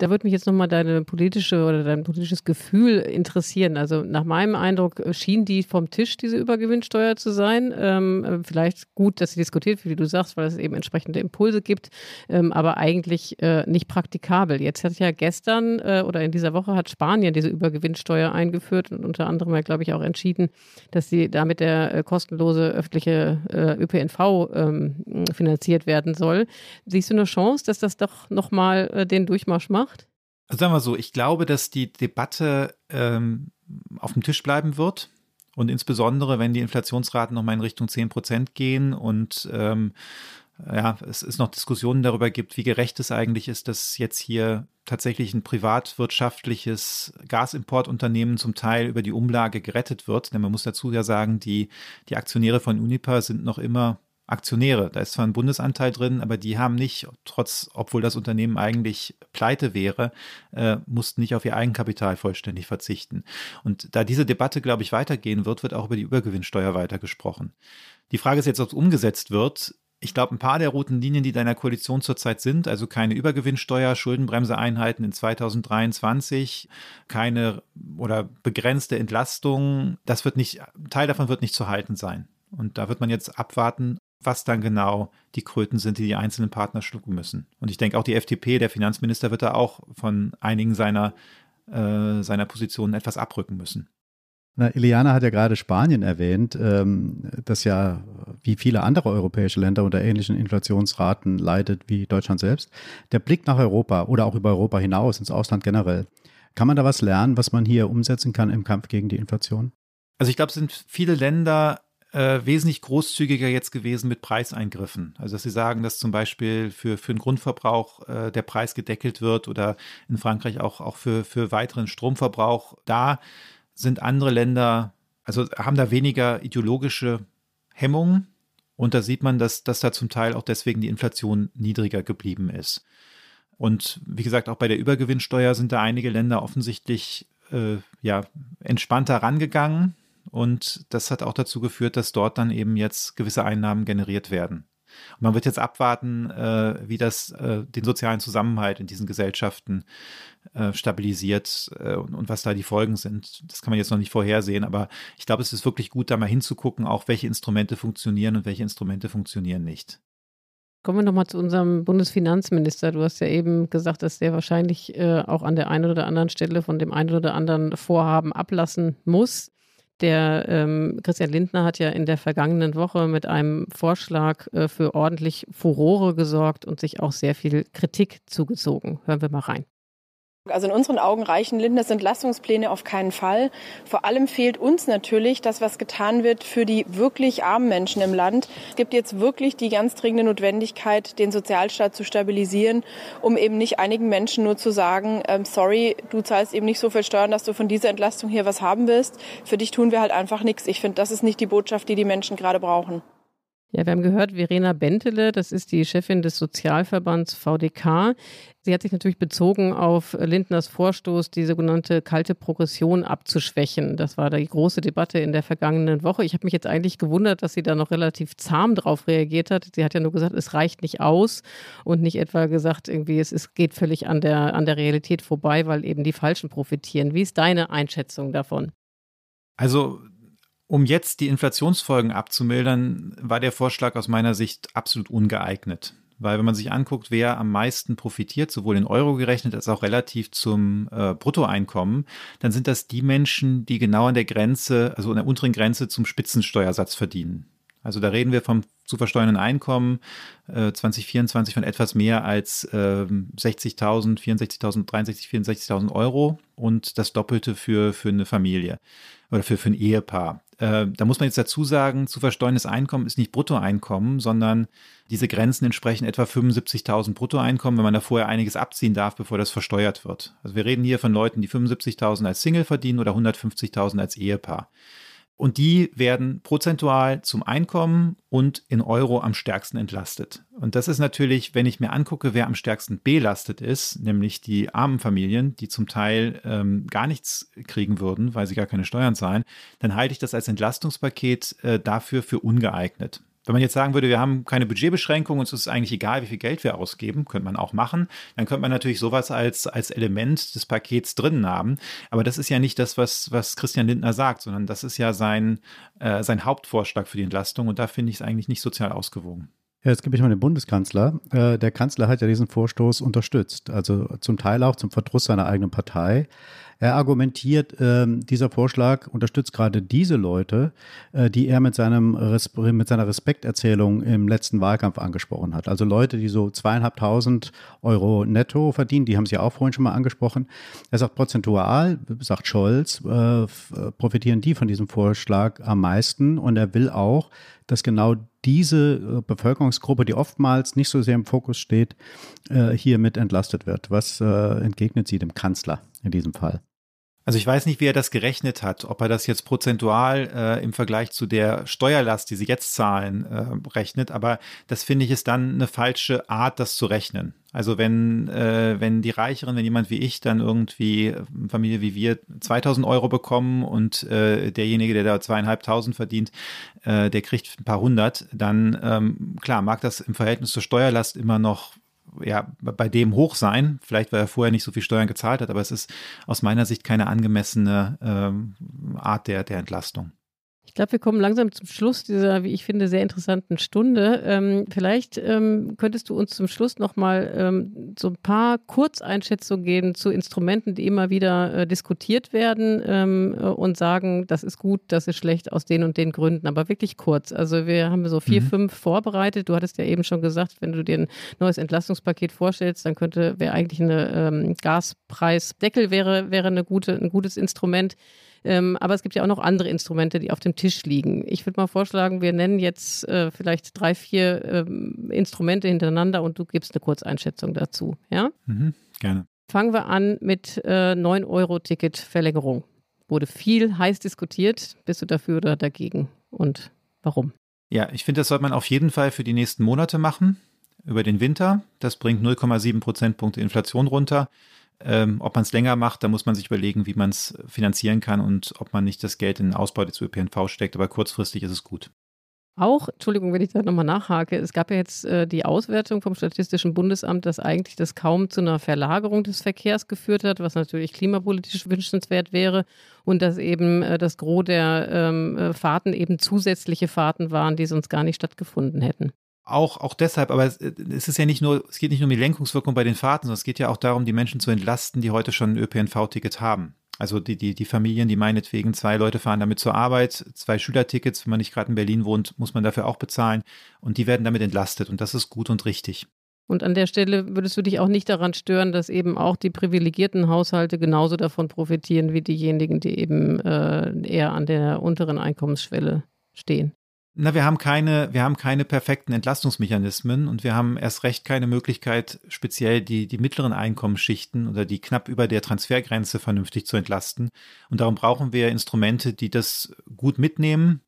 Da würde mich jetzt nochmal deine politische oder dein politisches Gefühl interessieren. Also nach meinem Eindruck äh, schien die vom Tisch, diese Übergewinnsteuer zu sein. Ähm, äh, vielleicht gut, dass sie diskutiert wird, wie du sagst, weil es eben entsprechende Impulse gibt, ähm, aber eigentlich äh, nicht praktikabel. Jetzt hat ja gestern äh, oder in dieser Woche hat Spanien diese Übergewinnsteuer eingeführt und unter anderem ja, glaube ich, auch entschieden, dass sie damit der äh, kostenlose öffentliche äh, ÖPNV ähm, finanziert werden soll. Siehst du eine Chance, dass das doch nochmal den Durchmarsch macht? Also sagen wir so, ich glaube, dass die Debatte ähm, auf dem Tisch bleiben wird. Und insbesondere, wenn die Inflationsraten nochmal in Richtung 10 Prozent gehen und ähm, ja, es, es noch Diskussionen darüber gibt, wie gerecht es eigentlich ist, dass jetzt hier tatsächlich ein privatwirtschaftliches Gasimportunternehmen zum Teil über die Umlage gerettet wird. Denn man muss dazu ja sagen, die, die Aktionäre von Uniper sind noch immer Aktionäre. Da ist zwar ein Bundesanteil drin, aber die haben nicht, trotz, obwohl das Unternehmen eigentlich pleite wäre, äh, mussten nicht auf ihr Eigenkapital vollständig verzichten. Und da diese Debatte, glaube ich, weitergehen wird, wird auch über die Übergewinnsteuer weitergesprochen. Die Frage ist jetzt, ob es umgesetzt wird. Ich glaube, ein paar der roten Linien, die deiner Koalition zurzeit sind, also keine Übergewinnsteuer, Schuldenbremse-Einheiten in 2023, keine oder begrenzte Entlastung, das wird nicht, Teil davon wird nicht zu halten sein. Und da wird man jetzt abwarten, was dann genau die Kröten sind, die die einzelnen Partner schlucken müssen. Und ich denke auch die FDP, der Finanzminister, wird da auch von einigen seiner, äh, seiner Positionen etwas abrücken müssen. Na, Iliana hat ja gerade Spanien erwähnt, ähm, das ja wie viele andere europäische Länder unter ähnlichen Inflationsraten leidet wie Deutschland selbst. Der Blick nach Europa oder auch über Europa hinaus ins Ausland generell. Kann man da was lernen, was man hier umsetzen kann im Kampf gegen die Inflation? Also ich glaube, es sind viele Länder äh, wesentlich großzügiger jetzt gewesen mit Preiseingriffen. Also dass sie sagen, dass zum Beispiel für, für den Grundverbrauch äh, der Preis gedeckelt wird oder in Frankreich auch, auch für, für weiteren Stromverbrauch. Da sind andere Länder, also haben da weniger ideologische Hemmungen. Und da sieht man, dass, dass da zum Teil auch deswegen die Inflation niedriger geblieben ist. Und wie gesagt, auch bei der Übergewinnsteuer sind da einige Länder offensichtlich äh, ja, entspannter rangegangen. Und das hat auch dazu geführt, dass dort dann eben jetzt gewisse Einnahmen generiert werden. Und man wird jetzt abwarten, äh, wie das äh, den sozialen Zusammenhalt in diesen Gesellschaften äh, stabilisiert äh, und, und, was da die Folgen sind. Das kann man jetzt noch nicht vorhersehen, aber ich glaube, es ist wirklich gut, da mal hinzugucken, auch welche Instrumente funktionieren und welche Instrumente funktionieren nicht. Kommen wir nochmal zu unserem Bundesfinanzminister. Du hast ja eben gesagt, dass der wahrscheinlich äh, auch an der einen oder anderen Stelle von dem einen oder anderen Vorhaben ablassen muss. Der ähm, Christian Lindner hat ja in der vergangenen Woche mit einem Vorschlag äh, für ordentlich Furore gesorgt und sich auch sehr viel Kritik zugezogen. Hören wir mal rein. Also in unseren Augen reichen Lindners Entlastungspläne auf keinen Fall. Vor allem fehlt uns natürlich das, was getan wird für die wirklich armen Menschen im Land. Es gibt jetzt wirklich die ganz dringende Notwendigkeit, den Sozialstaat zu stabilisieren, um eben nicht einigen Menschen nur zu sagen, ähm, sorry, du zahlst eben nicht so viel Steuern, dass du von dieser Entlastung hier was haben willst. Für dich tun wir halt einfach nichts. Ich finde, das ist nicht die Botschaft, die die Menschen gerade brauchen. Ja, wir haben gehört, Verena Bentele, das ist die Chefin des Sozialverbands VDK. Sie hat sich natürlich bezogen auf Lindners Vorstoß, die sogenannte kalte Progression abzuschwächen. Das war die große Debatte in der vergangenen Woche. Ich habe mich jetzt eigentlich gewundert, dass sie da noch relativ zahm drauf reagiert hat. Sie hat ja nur gesagt, es reicht nicht aus und nicht etwa gesagt, irgendwie es, es geht völlig an der, an der Realität vorbei, weil eben die Falschen profitieren. Wie ist deine Einschätzung davon? Also um jetzt die Inflationsfolgen abzumildern, war der Vorschlag aus meiner Sicht absolut ungeeignet. Weil wenn man sich anguckt, wer am meisten profitiert, sowohl in Euro gerechnet als auch relativ zum äh, Bruttoeinkommen, dann sind das die Menschen, die genau an der Grenze, also an der unteren Grenze zum Spitzensteuersatz verdienen. Also da reden wir vom zu versteuernden Einkommen äh, 2024 von etwas mehr als äh, 60.000, 64.000, 63, 64.000 Euro und das Doppelte für, für eine Familie oder für, für ein Ehepaar. Äh, da muss man jetzt dazu sagen, zu versteuerndes Einkommen ist nicht Bruttoeinkommen, sondern diese Grenzen entsprechen etwa 75.000 Bruttoeinkommen, wenn man da vorher einiges abziehen darf, bevor das versteuert wird. Also wir reden hier von Leuten, die 75.000 als Single verdienen oder 150.000 als Ehepaar. Und die werden prozentual zum Einkommen und in Euro am stärksten entlastet. Und das ist natürlich, wenn ich mir angucke, wer am stärksten belastet ist, nämlich die armen Familien, die zum Teil ähm, gar nichts kriegen würden, weil sie gar keine Steuern zahlen, dann halte ich das als Entlastungspaket äh, dafür für ungeeignet. Wenn man jetzt sagen würde, wir haben keine Budgetbeschränkung, uns ist eigentlich egal, wie viel Geld wir ausgeben, könnte man auch machen, dann könnte man natürlich sowas als, als Element des Pakets drin haben. Aber das ist ja nicht das, was, was Christian Lindner sagt, sondern das ist ja sein, äh, sein Hauptvorschlag für die Entlastung und da finde ich es eigentlich nicht sozial ausgewogen. Ja, jetzt gebe ich mal den Bundeskanzler. Äh, der Kanzler hat ja diesen Vorstoß unterstützt, also zum Teil auch zum Verdruss seiner eigenen Partei. Er argumentiert, ähm, dieser Vorschlag unterstützt gerade diese Leute, äh, die er mit, seinem mit seiner Respekterzählung im letzten Wahlkampf angesprochen hat. Also Leute, die so zweieinhalbtausend Euro netto verdienen, die haben Sie ja auch vorhin schon mal angesprochen. Er sagt prozentual, sagt Scholz, äh, profitieren die von diesem Vorschlag am meisten und er will auch, dass genau diese äh, Bevölkerungsgruppe, die oftmals nicht so sehr im Fokus steht, äh, hier mit entlastet wird. Was äh, entgegnet sie dem Kanzler in diesem Fall? Also ich weiß nicht, wie er das gerechnet hat, ob er das jetzt prozentual äh, im Vergleich zu der Steuerlast, die sie jetzt zahlen, äh, rechnet, aber das finde ich ist dann eine falsche Art, das zu rechnen. Also wenn, äh, wenn die Reicheren, wenn jemand wie ich dann irgendwie, Familie wie wir, 2000 Euro bekommen und äh, derjenige, der da zweieinhalbtausend verdient, äh, der kriegt ein paar hundert, dann ähm, klar mag das im Verhältnis zur Steuerlast immer noch ja, bei dem hoch sein, vielleicht weil er vorher nicht so viel Steuern gezahlt hat, aber es ist aus meiner Sicht keine angemessene ähm, Art der, der Entlastung. Ich glaube, wir kommen langsam zum Schluss dieser, wie ich finde, sehr interessanten Stunde. Ähm, vielleicht ähm, könntest du uns zum Schluss nochmal ähm, so ein paar Kurzeinschätzungen geben zu Instrumenten, die immer wieder äh, diskutiert werden ähm, äh, und sagen, das ist gut, das ist schlecht aus den und den Gründen, aber wirklich kurz. Also wir haben so vier, mhm. fünf vorbereitet. Du hattest ja eben schon gesagt, wenn du dir ein neues Entlastungspaket vorstellst, dann könnte, wäre eigentlich eine ähm, Gaspreisdeckel wäre, wäre eine gute, ein gutes Instrument. Ähm, aber es gibt ja auch noch andere Instrumente, die auf dem Tisch liegen. Ich würde mal vorschlagen, wir nennen jetzt äh, vielleicht drei, vier ähm, Instrumente hintereinander und du gibst eine Kurzeinschätzung dazu. Ja? Mhm, gerne. Fangen wir an mit äh, 9-Euro-Ticket-Verlängerung. Wurde viel heiß diskutiert. Bist du dafür oder dagegen? Und warum? Ja, ich finde, das sollte man auf jeden Fall für die nächsten Monate machen, über den Winter. Das bringt 0,7 Prozentpunkte Inflation runter. Ähm, ob man es länger macht, da muss man sich überlegen, wie man es finanzieren kann und ob man nicht das Geld in den Ausbau des ÖPNV steckt. Aber kurzfristig ist es gut. Auch, Entschuldigung, wenn ich da nochmal nachhake, es gab ja jetzt äh, die Auswertung vom Statistischen Bundesamt, dass eigentlich das kaum zu einer Verlagerung des Verkehrs geführt hat, was natürlich klimapolitisch wünschenswert wäre und dass eben äh, das Gros der ähm, äh, Fahrten eben zusätzliche Fahrten waren, die sonst gar nicht stattgefunden hätten auch, auch deshalb, aber es, ist ja nicht nur, es geht nicht nur um die Lenkungswirkung bei den Fahrten, sondern es geht ja auch darum, die Menschen zu entlasten, die heute schon ein ÖPNV-Ticket haben. Also die, die, die Familien, die meinetwegen zwei Leute fahren damit zur Arbeit, zwei Schülertickets, wenn man nicht gerade in Berlin wohnt, muss man dafür auch bezahlen und die werden damit entlastet und das ist gut und richtig. Und an der Stelle würdest du dich auch nicht daran stören, dass eben auch die privilegierten Haushalte genauso davon profitieren wie diejenigen, die eben äh, eher an der unteren Einkommensschwelle stehen. Na, wir haben keine, wir haben keine perfekten Entlastungsmechanismen und wir haben erst recht keine Möglichkeit, speziell die, die mittleren Einkommensschichten oder die knapp über der Transfergrenze vernünftig zu entlasten. Und darum brauchen wir Instrumente, die das gut mitnehmen.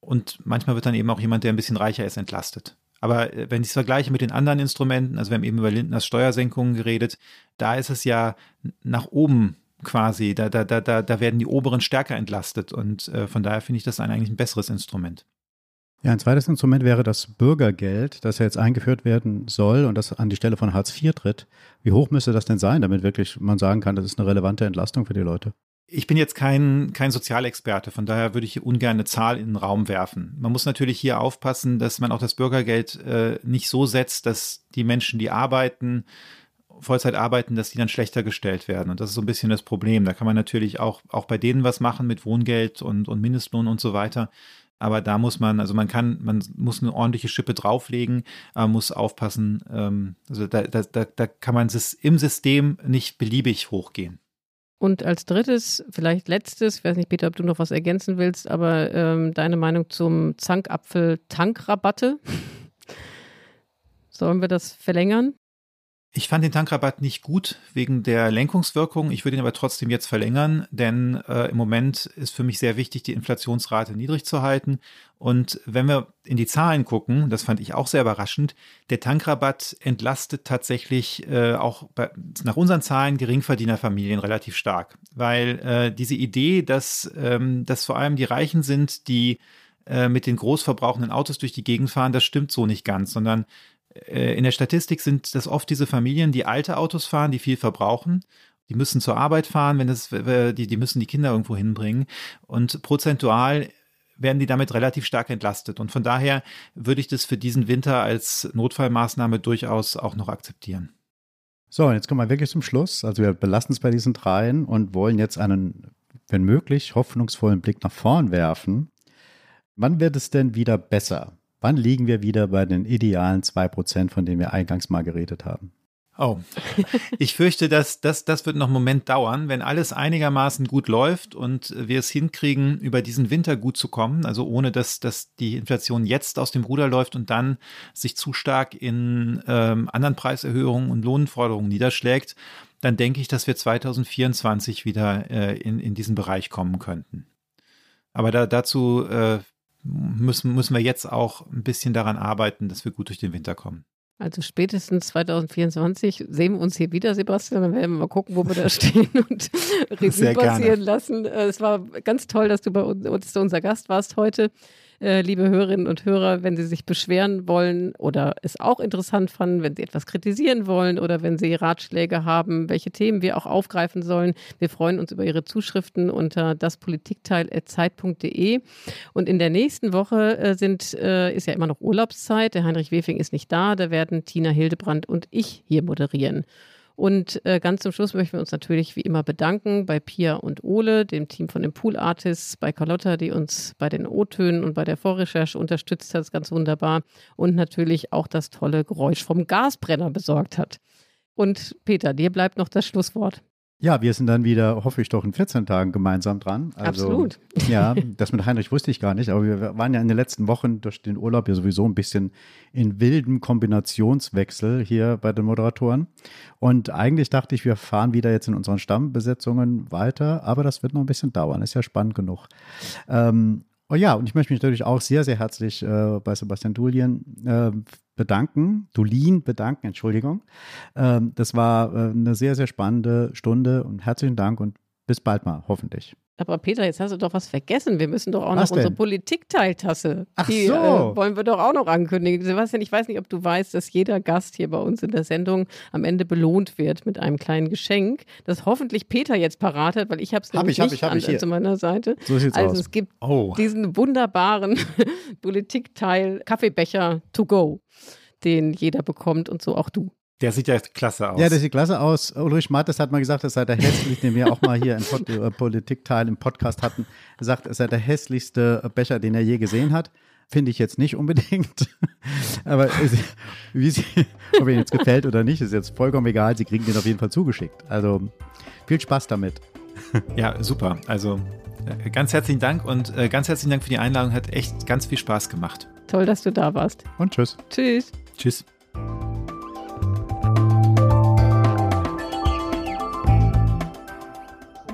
Und manchmal wird dann eben auch jemand, der ein bisschen reicher ist, entlastet. Aber äh, wenn ich es vergleiche mit den anderen Instrumenten, also wir haben eben über Lindners Steuersenkungen geredet, da ist es ja nach oben quasi, da, da, da, da werden die oberen stärker entlastet. Und äh, von daher finde ich das ein, eigentlich ein besseres Instrument. Ja, ein zweites Instrument wäre das Bürgergeld, das ja jetzt eingeführt werden soll und das an die Stelle von Hartz IV tritt. Wie hoch müsste das denn sein, damit wirklich man sagen kann, das ist eine relevante Entlastung für die Leute? Ich bin jetzt kein, kein Sozialexperte, von daher würde ich ungern eine Zahl in den Raum werfen. Man muss natürlich hier aufpassen, dass man auch das Bürgergeld äh, nicht so setzt, dass die Menschen, die arbeiten, Vollzeit arbeiten, dass die dann schlechter gestellt werden. Und das ist so ein bisschen das Problem. Da kann man natürlich auch, auch bei denen was machen mit Wohngeld und, und Mindestlohn und so weiter. Aber da muss man, also man kann, man muss eine ordentliche Schippe drauflegen, aber muss aufpassen. Ähm, also da, da, da, da kann man im System nicht beliebig hochgehen. Und als drittes, vielleicht letztes, ich weiß nicht, Peter, ob du noch was ergänzen willst, aber ähm, deine Meinung zum Zankapfel-Tankrabatte. Sollen wir das verlängern? Ich fand den Tankrabatt nicht gut wegen der Lenkungswirkung. Ich würde ihn aber trotzdem jetzt verlängern, denn äh, im Moment ist für mich sehr wichtig, die Inflationsrate niedrig zu halten. Und wenn wir in die Zahlen gucken, das fand ich auch sehr überraschend, der Tankrabatt entlastet tatsächlich äh, auch bei, nach unseren Zahlen Geringverdienerfamilien relativ stark, weil äh, diese Idee, dass, ähm, dass vor allem die Reichen sind, die äh, mit den großverbrauchenden Autos durch die Gegend fahren, das stimmt so nicht ganz, sondern in der Statistik sind das oft diese Familien, die alte Autos fahren, die viel verbrauchen. Die müssen zur Arbeit fahren, wenn das, die, die müssen die Kinder irgendwo hinbringen. Und prozentual werden die damit relativ stark entlastet. Und von daher würde ich das für diesen Winter als Notfallmaßnahme durchaus auch noch akzeptieren. So, jetzt kommen wir wirklich zum Schluss. Also wir belassen es bei diesen dreien und wollen jetzt einen, wenn möglich, hoffnungsvollen Blick nach vorn werfen. Wann wird es denn wieder besser? Wann liegen wir wieder bei den idealen 2%, von denen wir eingangs mal geredet haben? Oh, ich fürchte, dass das, das wird noch einen Moment dauern, wenn alles einigermaßen gut läuft und wir es hinkriegen, über diesen Winter gut zu kommen, also ohne dass, dass die Inflation jetzt aus dem Ruder läuft und dann sich zu stark in ähm, anderen Preiserhöhungen und Lohnforderungen niederschlägt, dann denke ich, dass wir 2024 wieder äh, in, in diesen Bereich kommen könnten. Aber da, dazu äh, müssen, müssen wir jetzt auch ein bisschen daran arbeiten, dass wir gut durch den Winter kommen. Also spätestens 2024 sehen wir uns hier wieder, Sebastian. Dann werden wir mal gucken, wo wir da stehen und Revue passieren lassen. Äh, es war ganz toll, dass du bei uns unser Gast warst heute äh, liebe Hörerinnen und Hörer, wenn Sie sich beschweren wollen oder es auch interessant fanden, wenn Sie etwas kritisieren wollen oder wenn Sie Ratschläge haben, welche Themen wir auch aufgreifen sollen. Wir freuen uns über Ihre Zuschriften unter daspolitikteil.zeit.de. Und in der nächsten Woche äh, sind, äh, ist ja immer noch Urlaubszeit. Der Heinrich Wefing ist nicht da. Da werden Tina Hildebrand und ich hier moderieren. Und äh, ganz zum Schluss möchten wir uns natürlich wie immer bedanken bei Pia und Ole, dem Team von den Pool Artists, bei Carlotta, die uns bei den O-Tönen und bei der Vorrecherche unterstützt hat, ganz wunderbar. Und natürlich auch das tolle Geräusch vom Gasbrenner besorgt hat. Und Peter, dir bleibt noch das Schlusswort. Ja, wir sind dann wieder, hoffe ich doch, in 14 Tagen gemeinsam dran. Also, Absolut. Ja, das mit Heinrich wusste ich gar nicht, aber wir waren ja in den letzten Wochen durch den Urlaub ja sowieso ein bisschen in wildem Kombinationswechsel hier bei den Moderatoren. Und eigentlich dachte ich, wir fahren wieder jetzt in unseren Stammbesetzungen weiter, aber das wird noch ein bisschen dauern. Ist ja spannend genug. Ähm, Oh ja, und ich möchte mich natürlich auch sehr, sehr herzlich äh, bei Sebastian Dulien äh, bedanken, Dulin bedanken, Entschuldigung. Ähm, das war äh, eine sehr, sehr spannende Stunde und herzlichen Dank und bis bald mal, hoffentlich. Aber Peter, jetzt hast du doch was vergessen. Wir müssen doch auch was noch denn? unsere Politikteiltasse. Ach die so. äh, wollen wir doch auch noch ankündigen. Sebastian, ich weiß nicht, ob du weißt, dass jeder Gast hier bei uns in der Sendung am Ende belohnt wird mit einem kleinen Geschenk, das hoffentlich Peter jetzt parat hat, weil ich habe es Hab nämlich ich, hab nicht ich, hab an, ich hier. zu meiner Seite. So sieht's also aus. es gibt Oh. diesen wunderbaren Politikteil Kaffeebecher to go, den jeder bekommt und so auch du. Der sieht ja klasse aus. Ja, das sieht klasse aus. Ulrich Mattes hat mal gesagt, es sei der hässlich, den wir auch mal hier im Pod äh, Politikteil im Podcast hatten. Er sagt, es sei der hässlichste Becher, den er je gesehen hat. Finde ich jetzt nicht unbedingt. Aber wie sie, ob Ihnen jetzt gefällt oder nicht, ist jetzt vollkommen egal. Sie kriegen den auf jeden Fall zugeschickt. Also viel Spaß damit. Ja, super. Also äh, ganz herzlichen Dank und äh, ganz herzlichen Dank für die Einladung. Hat echt ganz viel Spaß gemacht. Toll, dass du da warst. Und tschüss. Tschüss. Tschüss.